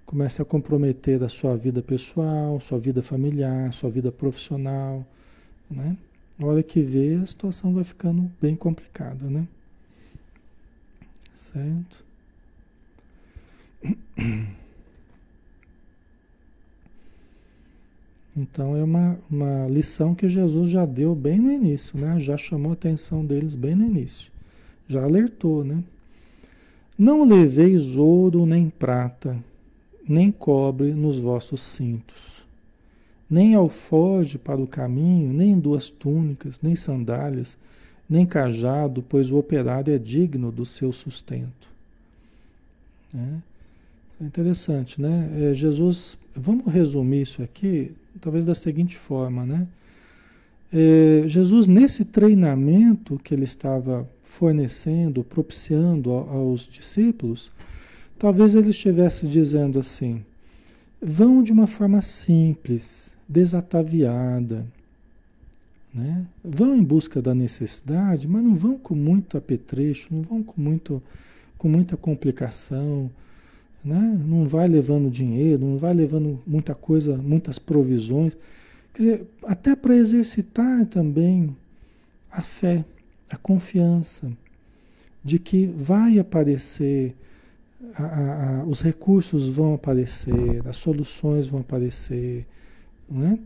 começa a comprometer a sua vida pessoal, sua vida familiar, sua vida profissional. Né? Na hora que vê, a situação vai ficando bem complicada. Né? Certo? Então é uma, uma lição que Jesus já deu bem no início, né? já chamou a atenção deles bem no início. Já alertou, né? Não leveis ouro nem prata, nem cobre nos vossos cintos, nem alforge para o caminho, nem duas túnicas, nem sandálias, nem cajado, pois o operário é digno do seu sustento. É, é interessante, né? É, Jesus, vamos resumir isso aqui, talvez da seguinte forma, né? É, Jesus, nesse treinamento que ele estava fornecendo, propiciando aos discípulos, talvez ele estivesse dizendo assim: vão de uma forma simples, desataviada, né? vão em busca da necessidade, mas não vão com muito apetrecho, não vão com, muito, com muita complicação, né? não vai levando dinheiro, não vai levando muita coisa, muitas provisões. Quer dizer, até para exercitar também a fé, a confiança de que vai aparecer, a, a, a, os recursos vão aparecer, as soluções vão aparecer, né?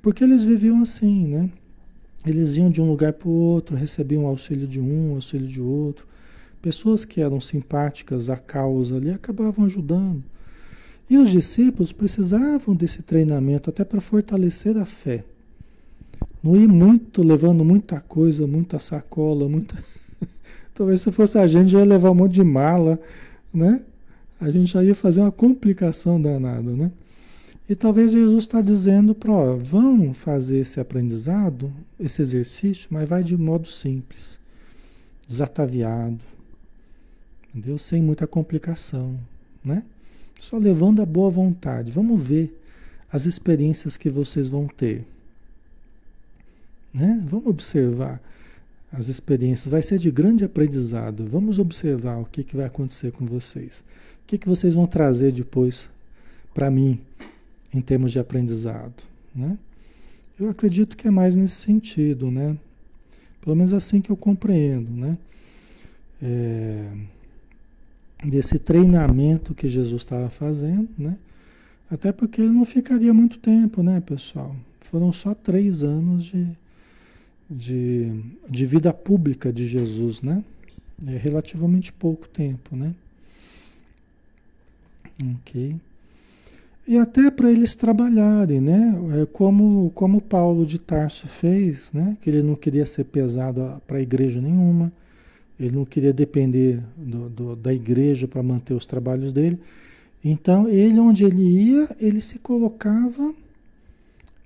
Porque eles viviam assim, né? Eles iam de um lugar para o outro, recebiam auxílio de um, auxílio de outro, pessoas que eram simpáticas à causa ali acabavam ajudando. E os discípulos precisavam desse treinamento até para fortalecer a fé. Não ir muito, levando muita coisa, muita sacola, muita. Talvez se fosse a gente, já ia levar um monte de mala, né? A gente já ia fazer uma complicação danada, né? E talvez Jesus está dizendo para, vão fazer esse aprendizado, esse exercício, mas vai de modo simples, desataviado, entendeu? Sem muita complicação, né? Só levando a boa vontade. Vamos ver as experiências que vocês vão ter, né? Vamos observar as experiências. Vai ser de grande aprendizado. Vamos observar o que, que vai acontecer com vocês. O que, que vocês vão trazer depois para mim em termos de aprendizado, né? Eu acredito que é mais nesse sentido, né? Pelo menos assim que eu compreendo, né? É, desse treinamento que Jesus estava fazendo, né? Até porque ele não ficaria muito tempo, né, pessoal? Foram só três anos de, de, de vida pública de Jesus, né? É relativamente pouco tempo, né? Ok. E até para eles trabalharem, né? É como, como Paulo de Tarso fez, né? Que ele não queria ser pesado para a igreja nenhuma, ele não queria depender do, do, da igreja para manter os trabalhos dele. Então, ele onde ele ia, ele se colocava,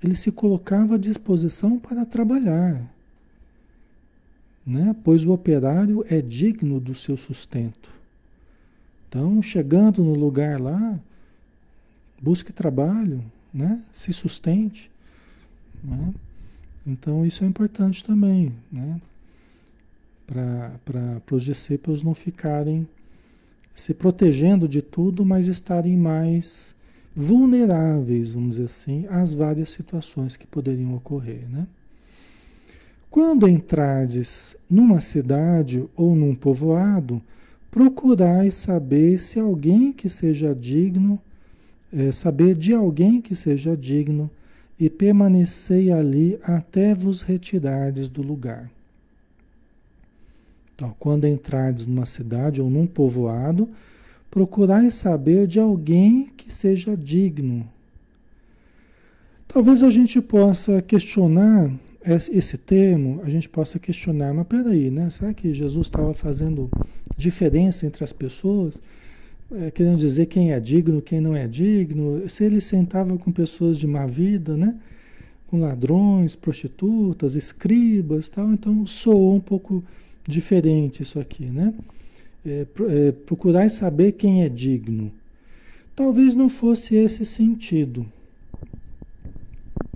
ele se colocava à disposição para trabalhar, né? Pois o operário é digno do seu sustento. Então, chegando no lugar lá, busque trabalho, né? se sustente. Né? Então isso é importante também, né? Para os discípulos não ficarem se protegendo de tudo, mas estarem mais vulneráveis, vamos dizer assim, às várias situações que poderiam ocorrer. Né? Quando entrades numa cidade ou num povoado, procurai saber se alguém que seja digno é, saber de alguém que seja digno e permanecei ali até vos retirardes do lugar. Quando entrardes numa cidade ou num povoado, procurai saber de alguém que seja digno. Talvez a gente possa questionar esse termo, a gente possa questionar, mas peraí, né? Será que Jesus estava fazendo diferença entre as pessoas? é, querendo dizer quem é digno, quem não é digno. Se ele sentava com pessoas de má vida, né? com ladrões, prostitutas, escribas, tal, então soou um pouco diferente isso aqui, né? É, é, procurar saber quem é digno. Talvez não fosse esse sentido.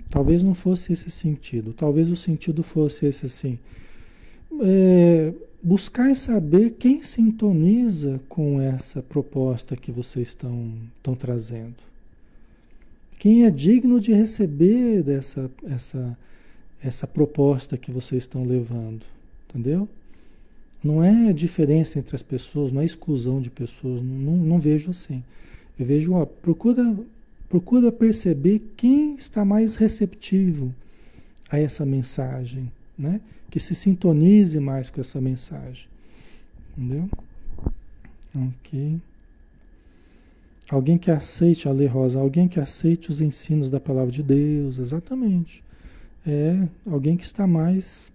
Talvez não fosse esse sentido. Talvez o sentido fosse esse assim. É, buscar saber quem sintoniza com essa proposta que vocês estão, estão trazendo. Quem é digno de receber dessa, essa, essa proposta que vocês estão levando. Entendeu? Não é diferença entre as pessoas, não é exclusão de pessoas, não, não vejo assim. Eu vejo, ó, procura, procura perceber quem está mais receptivo a essa mensagem né? Que se sintonize mais com essa mensagem. Entendeu? Ok. Alguém que aceite, a Lei Rosa, alguém que aceite os ensinos da palavra de Deus, exatamente. É alguém que está mais,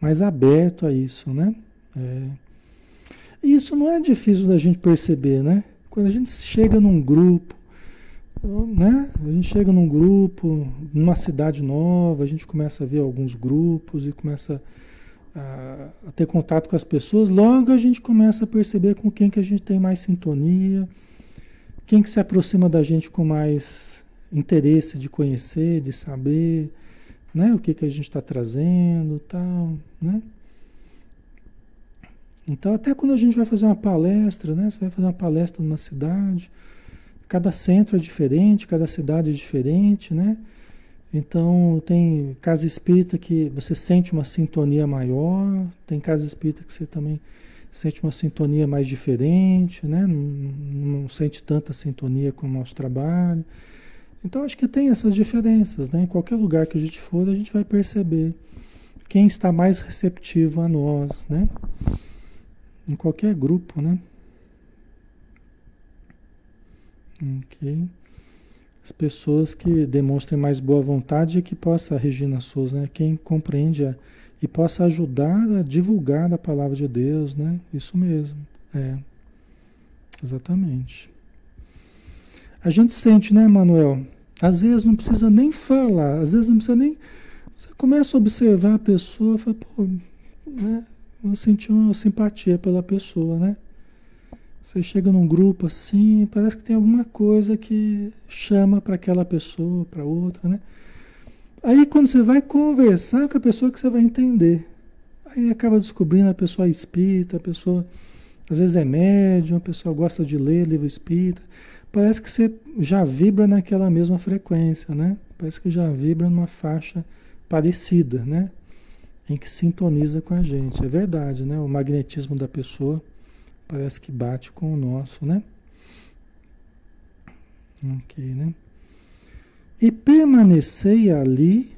mais aberto a isso, né? É. Isso não é difícil da gente perceber, né? Quando a gente chega num grupo, né? A gente chega num grupo, numa cidade nova, a gente começa a ver alguns grupos e começa a, a, ter contato com as pessoas, logo a gente começa a perceber com quem que a gente tem mais sintonia, quem que se aproxima da gente com mais interesse de conhecer, de saber, né? O que que a gente está trazendo, tal, né? Então até quando a gente vai fazer uma palestra, né? Você vai fazer uma palestra numa cidade, Cada centro é diferente, cada cidade é diferente, né? Então, tem casa espírita que você sente uma sintonia maior, tem casa espírita que você também sente uma sintonia mais diferente, né? Não, não sente tanta sintonia com o nosso trabalho. Então, acho que tem essas diferenças, né? Em qualquer lugar que a gente for, a gente vai perceber quem está mais receptivo a nós, né? Em qualquer grupo, né? Ok. As pessoas que demonstrem mais boa vontade e que possa, Regina Souza, né? Quem compreende a, e possa ajudar a divulgar a palavra de Deus, né? Isso mesmo. É. Exatamente. A gente sente, né, Manuel? Às vezes não precisa nem falar, às vezes não precisa nem. Você começa a observar a pessoa, fala, pô, né? Eu senti uma simpatia pela pessoa, né? Você chega num grupo assim, parece que tem alguma coisa que chama para aquela pessoa, para outra, né? Aí quando você vai conversar com a pessoa que você vai entender, aí acaba descobrindo a pessoa é espírita, a pessoa às vezes é médium, a pessoa gosta de ler livro espírita. Parece que você já vibra naquela mesma frequência, né? Parece que já vibra numa faixa parecida, né? Em que sintoniza com a gente. É verdade, né? O magnetismo da pessoa Parece que bate com o nosso, né? Ok, né? E permanecei ali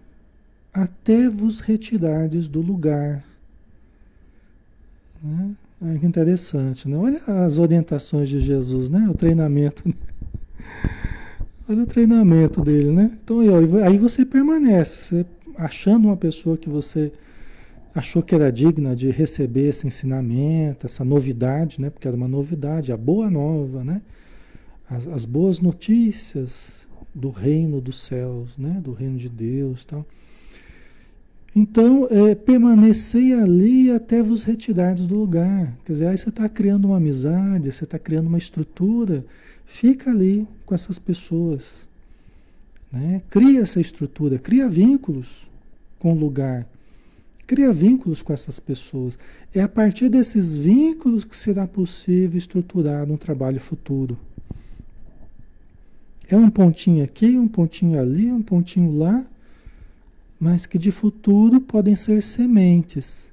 até vos retirardes do lugar. Né? É interessante, né? Olha as orientações de Jesus, né? O treinamento. Né? Olha o treinamento dele, né? Então aí você permanece, você achando uma pessoa que você achou que era digna de receber esse ensinamento, essa novidade, né? Porque era uma novidade, a boa nova, né? As, as boas notícias do reino dos céus, né? Do reino de Deus, tal. Então, é, permanecei ali até vos retirardes do lugar. Quer dizer, aí você está criando uma amizade, você está criando uma estrutura. Fica ali com essas pessoas. Né? Cria essa estrutura, cria vínculos com o lugar. Cria vínculos com essas pessoas. É a partir desses vínculos que será possível estruturar um trabalho futuro. É um pontinho aqui, um pontinho ali, um pontinho lá, mas que de futuro podem ser sementes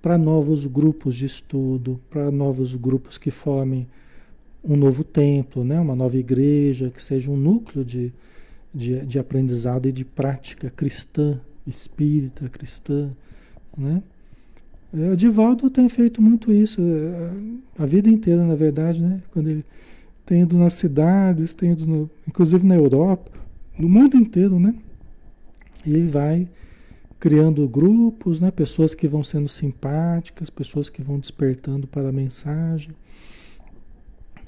para novos grupos de estudo, para novos grupos que formem um novo templo, né? uma nova igreja, que seja um núcleo de, de, de aprendizado e de prática cristã, espírita cristã né? É, o Divaldo tem feito muito isso é, a vida inteira, na verdade, né? Quando ele tem ido nas cidades, tem ido no, inclusive na Europa, no mundo inteiro, né? Ele vai criando grupos, né? Pessoas que vão sendo simpáticas, pessoas que vão despertando para a mensagem.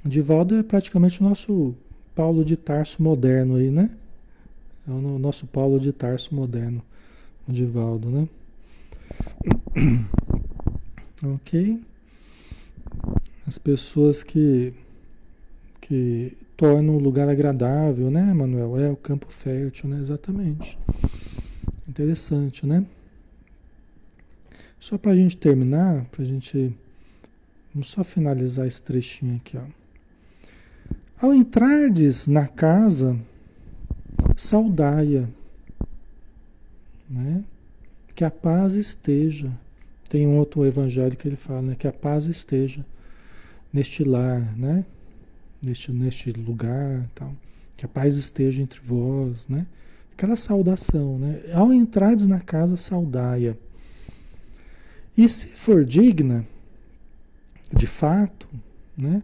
O Divaldo é praticamente o nosso Paulo de Tarso moderno aí, né? É o nosso Paulo de Tarso moderno, o Divaldo, né? Ok? As pessoas que, que tornam o lugar agradável, né, Manuel? É o campo fértil, né? Exatamente. Interessante, né? Só para a gente terminar, para a gente. Vamos só finalizar esse trechinho aqui, ó. Ao entrardes na casa, saudai-a, né? Que a paz esteja. Tem um outro evangelho que ele fala, né? Que a paz esteja neste lar, né? Neste, neste lugar tal. Que a paz esteja entre vós, né? Aquela saudação, né? Ao entrares na casa, saudaia. E se for digna, de fato, né?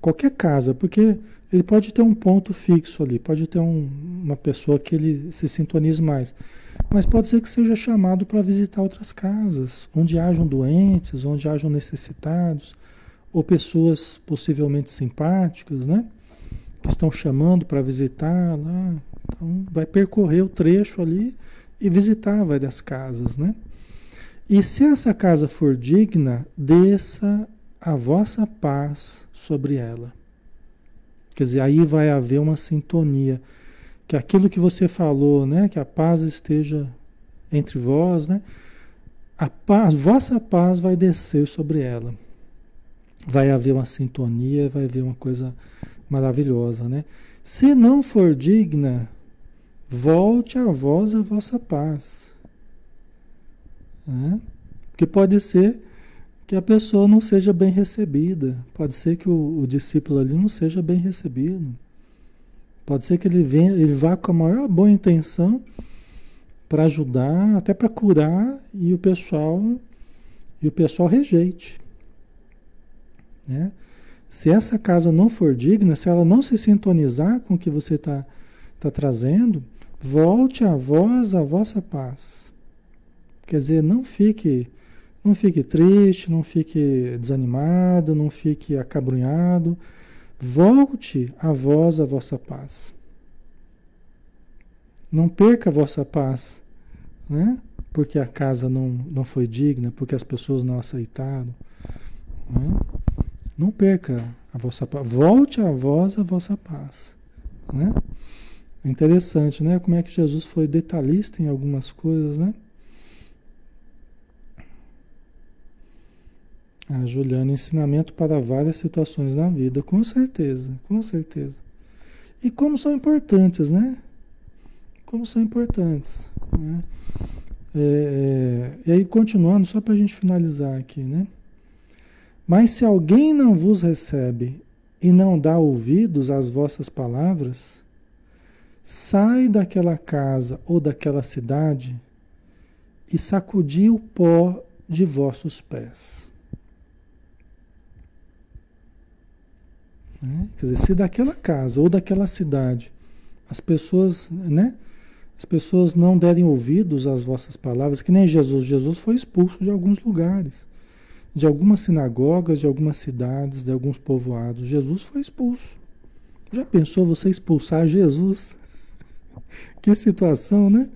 Qualquer casa, porque ele pode ter um ponto fixo ali, pode ter um, uma pessoa que ele se sintonize mais. Mas pode ser que seja chamado para visitar outras casas, onde hajam doentes, onde hajam necessitados, ou pessoas possivelmente simpáticas, né? Que estão chamando para visitar lá. Então, vai percorrer o trecho ali e visitar várias casas, né? E se essa casa for digna, desça a vossa paz sobre ela. Quer dizer, aí vai haver uma sintonia que aquilo que você falou, né, que a paz esteja entre vós, né, a paz, vossa paz vai descer sobre ela. Vai haver uma sintonia, vai haver uma coisa maravilhosa, né? Se não for digna, volte a vós a vossa paz. Né? Porque pode ser que a pessoa não seja bem recebida, pode ser que o, o discípulo ali não seja bem recebido. Pode ser que ele venha, ele vá com a maior boa intenção para ajudar, até para curar, e o pessoal e o pessoal rejeite. Né? Se essa casa não for digna, se ela não se sintonizar com o que você está tá trazendo, volte a vós a vossa paz. Quer dizer, não fique, não fique triste, não fique desanimado, não fique acabrunhado. Volte a vós a vossa paz. Não perca a vossa paz, né? Porque a casa não, não foi digna, porque as pessoas não aceitaram. Né? Não perca a vossa paz. Volte a vós a vossa paz. Né? Interessante, né? Como é que Jesus foi detalhista em algumas coisas, né? Juliana, ensinamento para várias situações na vida, com certeza, com certeza. E como são importantes, né? Como são importantes. Né? É, é, e aí, continuando, só para a gente finalizar aqui, né? Mas se alguém não vos recebe e não dá ouvidos às vossas palavras, sai daquela casa ou daquela cidade e sacudi o pó de vossos pés. Né? Quer dizer, se daquela casa ou daquela cidade as pessoas, né? As pessoas não derem ouvidos às vossas palavras, que nem Jesus. Jesus foi expulso de alguns lugares, de algumas sinagogas, de algumas cidades, de alguns povoados. Jesus foi expulso. Já pensou você expulsar Jesus? que situação, né?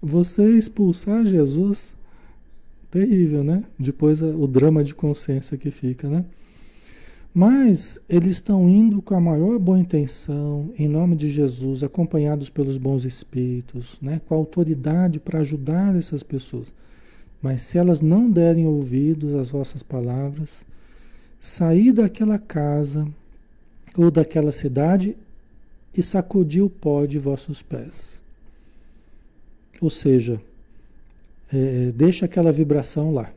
Você expulsar Jesus, terrível, né? Depois o drama de consciência que fica, né? Mas eles estão indo com a maior boa intenção, em nome de Jesus, acompanhados pelos bons espíritos, né, com autoridade para ajudar essas pessoas. Mas se elas não derem ouvidos às vossas palavras, sair daquela casa ou daquela cidade e sacudir o pó de vossos pés. Ou seja, é, deixa aquela vibração lá.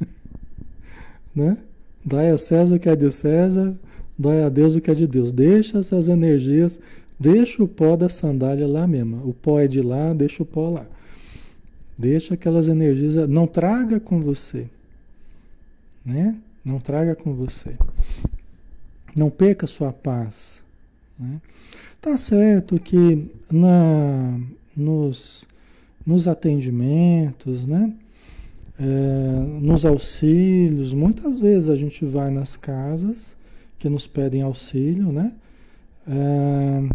né? Dai a César o que é de César, dai a Deus o que é de Deus. Deixa essas energias, deixa o pó da sandália lá mesmo. O pó é de lá, deixa o pó lá. Deixa aquelas energias, não traga com você. Né? Não traga com você. Não perca sua paz. Né? Tá certo que na, nos, nos atendimentos, né? É, nos auxílios. Muitas vezes a gente vai nas casas que nos pedem auxílio, né? É,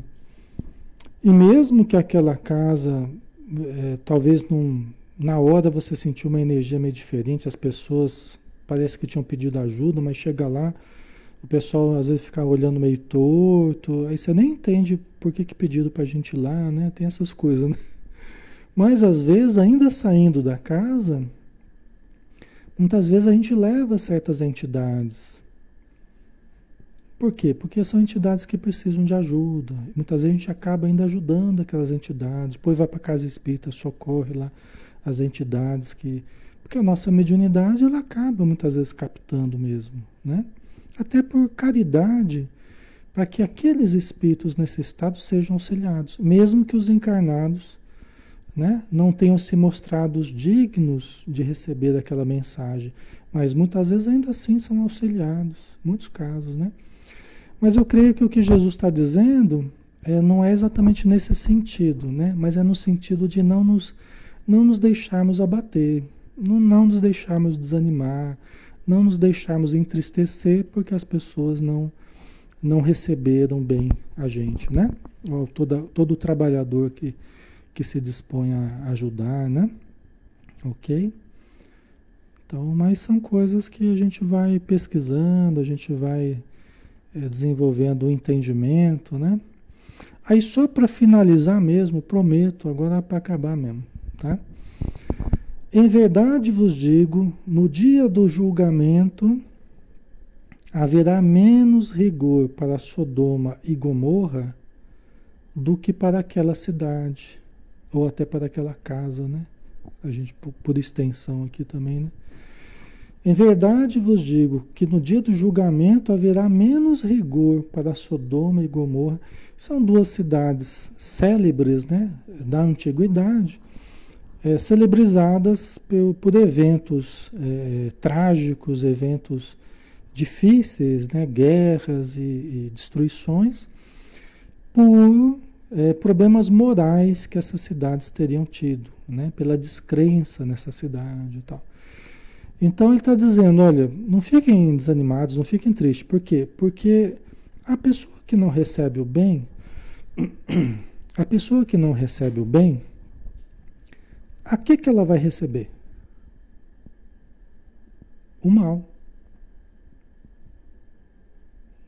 e mesmo que aquela casa, é, talvez num, na hora você sentiu uma energia meio diferente, as pessoas parece que tinham pedido ajuda, mas chega lá, o pessoal às vezes fica olhando meio torto, aí você nem entende por que, que pediram para a gente ir lá, né? Tem essas coisas, né? Mas às vezes, ainda saindo da casa, Muitas vezes a gente leva certas entidades. Por quê? Porque são entidades que precisam de ajuda. Muitas vezes a gente acaba ainda ajudando aquelas entidades. Depois vai para casa espírita, socorre lá as entidades que. Porque a nossa mediunidade ela acaba muitas vezes captando mesmo, né? Até por caridade, para que aqueles espíritos necessitados sejam auxiliados, mesmo que os encarnados né, não tenham se mostrado dignos de receber aquela mensagem, mas muitas vezes ainda assim são auxiliados, muitos casos, né? Mas eu creio que o que Jesus está dizendo é, não é exatamente nesse sentido, né? Mas é no sentido de não nos, não nos deixarmos abater, não, não nos deixarmos desanimar, não nos deixarmos entristecer porque as pessoas não não receberam bem a gente, né? Todo, todo trabalhador que que se dispõe a ajudar, né? Ok? Então, mas são coisas que a gente vai pesquisando, a gente vai é, desenvolvendo o entendimento, né? Aí só para finalizar mesmo, prometo, agora para acabar mesmo, tá? Em verdade vos digo, no dia do julgamento haverá menos rigor para Sodoma e Gomorra do que para aquela cidade ou até para aquela casa, né? A gente, por, por extensão aqui também, né? Em verdade vos digo que no dia do julgamento haverá menos rigor para Sodoma e Gomorra. São duas cidades célebres né, da antiguidade, é, celebrizadas por, por eventos é, trágicos, eventos difíceis, né, guerras e, e destruições, por é, problemas morais que essas cidades teriam tido, né, pela descrença nessa cidade e tal. Então ele está dizendo, olha, não fiquem desanimados, não fiquem tristes. Por quê? Porque a pessoa que não recebe o bem, a pessoa que não recebe o bem, a que, que ela vai receber? O mal.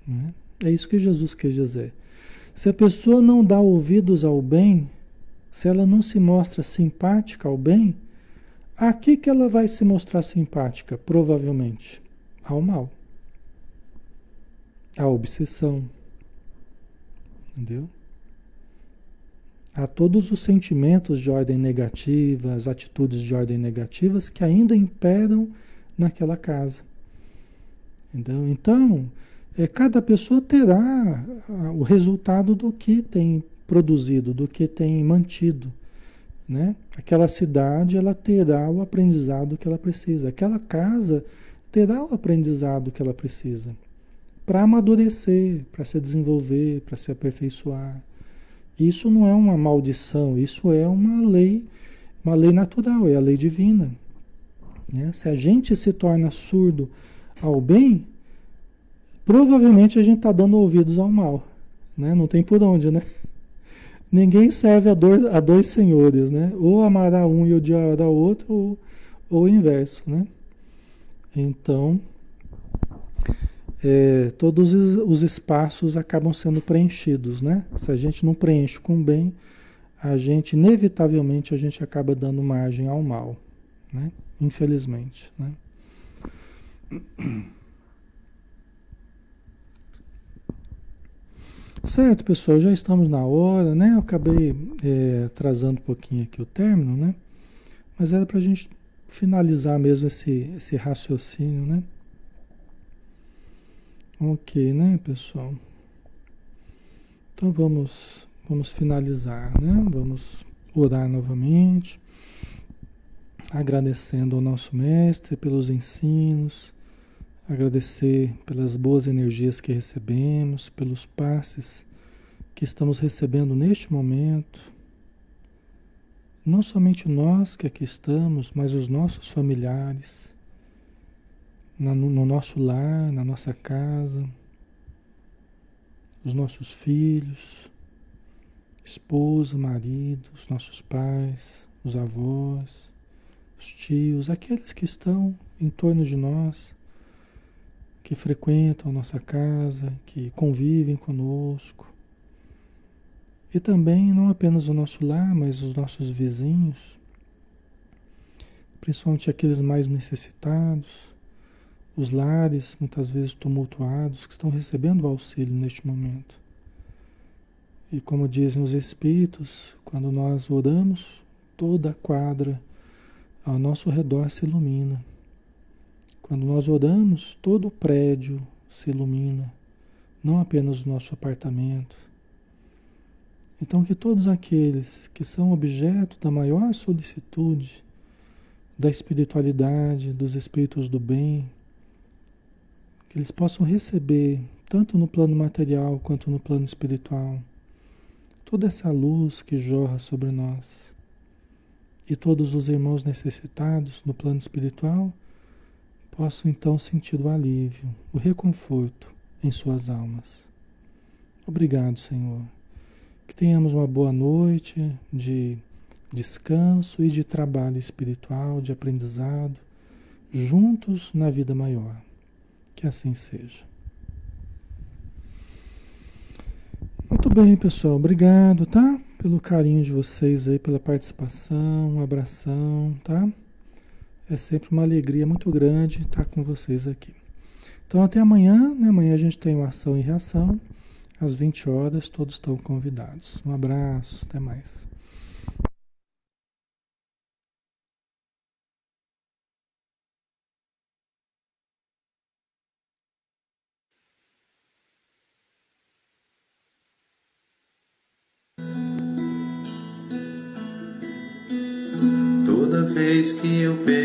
Né? É isso que Jesus quer dizer. Se a pessoa não dá ouvidos ao bem, se ela não se mostra simpática ao bem, a que, que ela vai se mostrar simpática? Provavelmente ao mal. À obsessão. Entendeu? A todos os sentimentos de ordem negativa, as atitudes de ordem negativas que ainda imperam naquela casa. Entendeu? Então, é, cada pessoa terá o resultado do que tem produzido, do que tem mantido. Né? Aquela cidade ela terá o aprendizado que ela precisa. Aquela casa terá o aprendizado que ela precisa para amadurecer, para se desenvolver, para se aperfeiçoar. Isso não é uma maldição, isso é uma lei, uma lei natural, é a lei divina. Né? Se a gente se torna surdo ao bem, provavelmente a gente está dando ouvidos ao mal. Né? Não tem por onde, né? Ninguém serve a, dor, a dois senhores, né? Ou amará um e odiará o outro, ou, ou o inverso, né? Então, é, todos os espaços acabam sendo preenchidos, né? Se a gente não preenche com bem, a gente, inevitavelmente, a gente acaba dando margem ao mal, né? Infelizmente, né? Certo, pessoal, já estamos na hora, né? Eu acabei é, atrasando um pouquinho aqui o término, né? Mas era para a gente finalizar mesmo esse, esse raciocínio, né? Ok, né, pessoal? Então vamos, vamos finalizar, né? Vamos orar novamente, agradecendo ao nosso mestre pelos ensinos agradecer pelas boas energias que recebemos, pelos passes que estamos recebendo neste momento. Não somente nós que aqui estamos, mas os nossos familiares, no nosso lar, na nossa casa, os nossos filhos, esposa, marido, os nossos pais, os avós, os tios, aqueles que estão em torno de nós que frequentam nossa casa, que convivem conosco. E também não apenas o nosso lar, mas os nossos vizinhos, principalmente aqueles mais necessitados, os lares muitas vezes tumultuados que estão recebendo auxílio neste momento. E como dizem os Espíritos, quando nós oramos, toda a quadra ao nosso redor se ilumina. Quando nós oramos, todo o prédio se ilumina, não apenas o nosso apartamento. Então, que todos aqueles que são objeto da maior solicitude da espiritualidade, dos espíritos do bem, que eles possam receber, tanto no plano material quanto no plano espiritual, toda essa luz que jorra sobre nós. E todos os irmãos necessitados no plano espiritual possam então sentir o alívio, o reconforto em suas almas. Obrigado, Senhor. Que tenhamos uma boa noite de descanso e de trabalho espiritual, de aprendizado, juntos na vida maior. Que assim seja. Muito bem, pessoal. Obrigado, tá? Pelo carinho de vocês aí, pela participação, um abração, tá? É sempre uma alegria muito grande estar com vocês aqui. Então até amanhã, né? Amanhã a gente tem uma ação e reação. Às 20 horas, todos estão convidados. Um abraço, até mais. vez que eu penso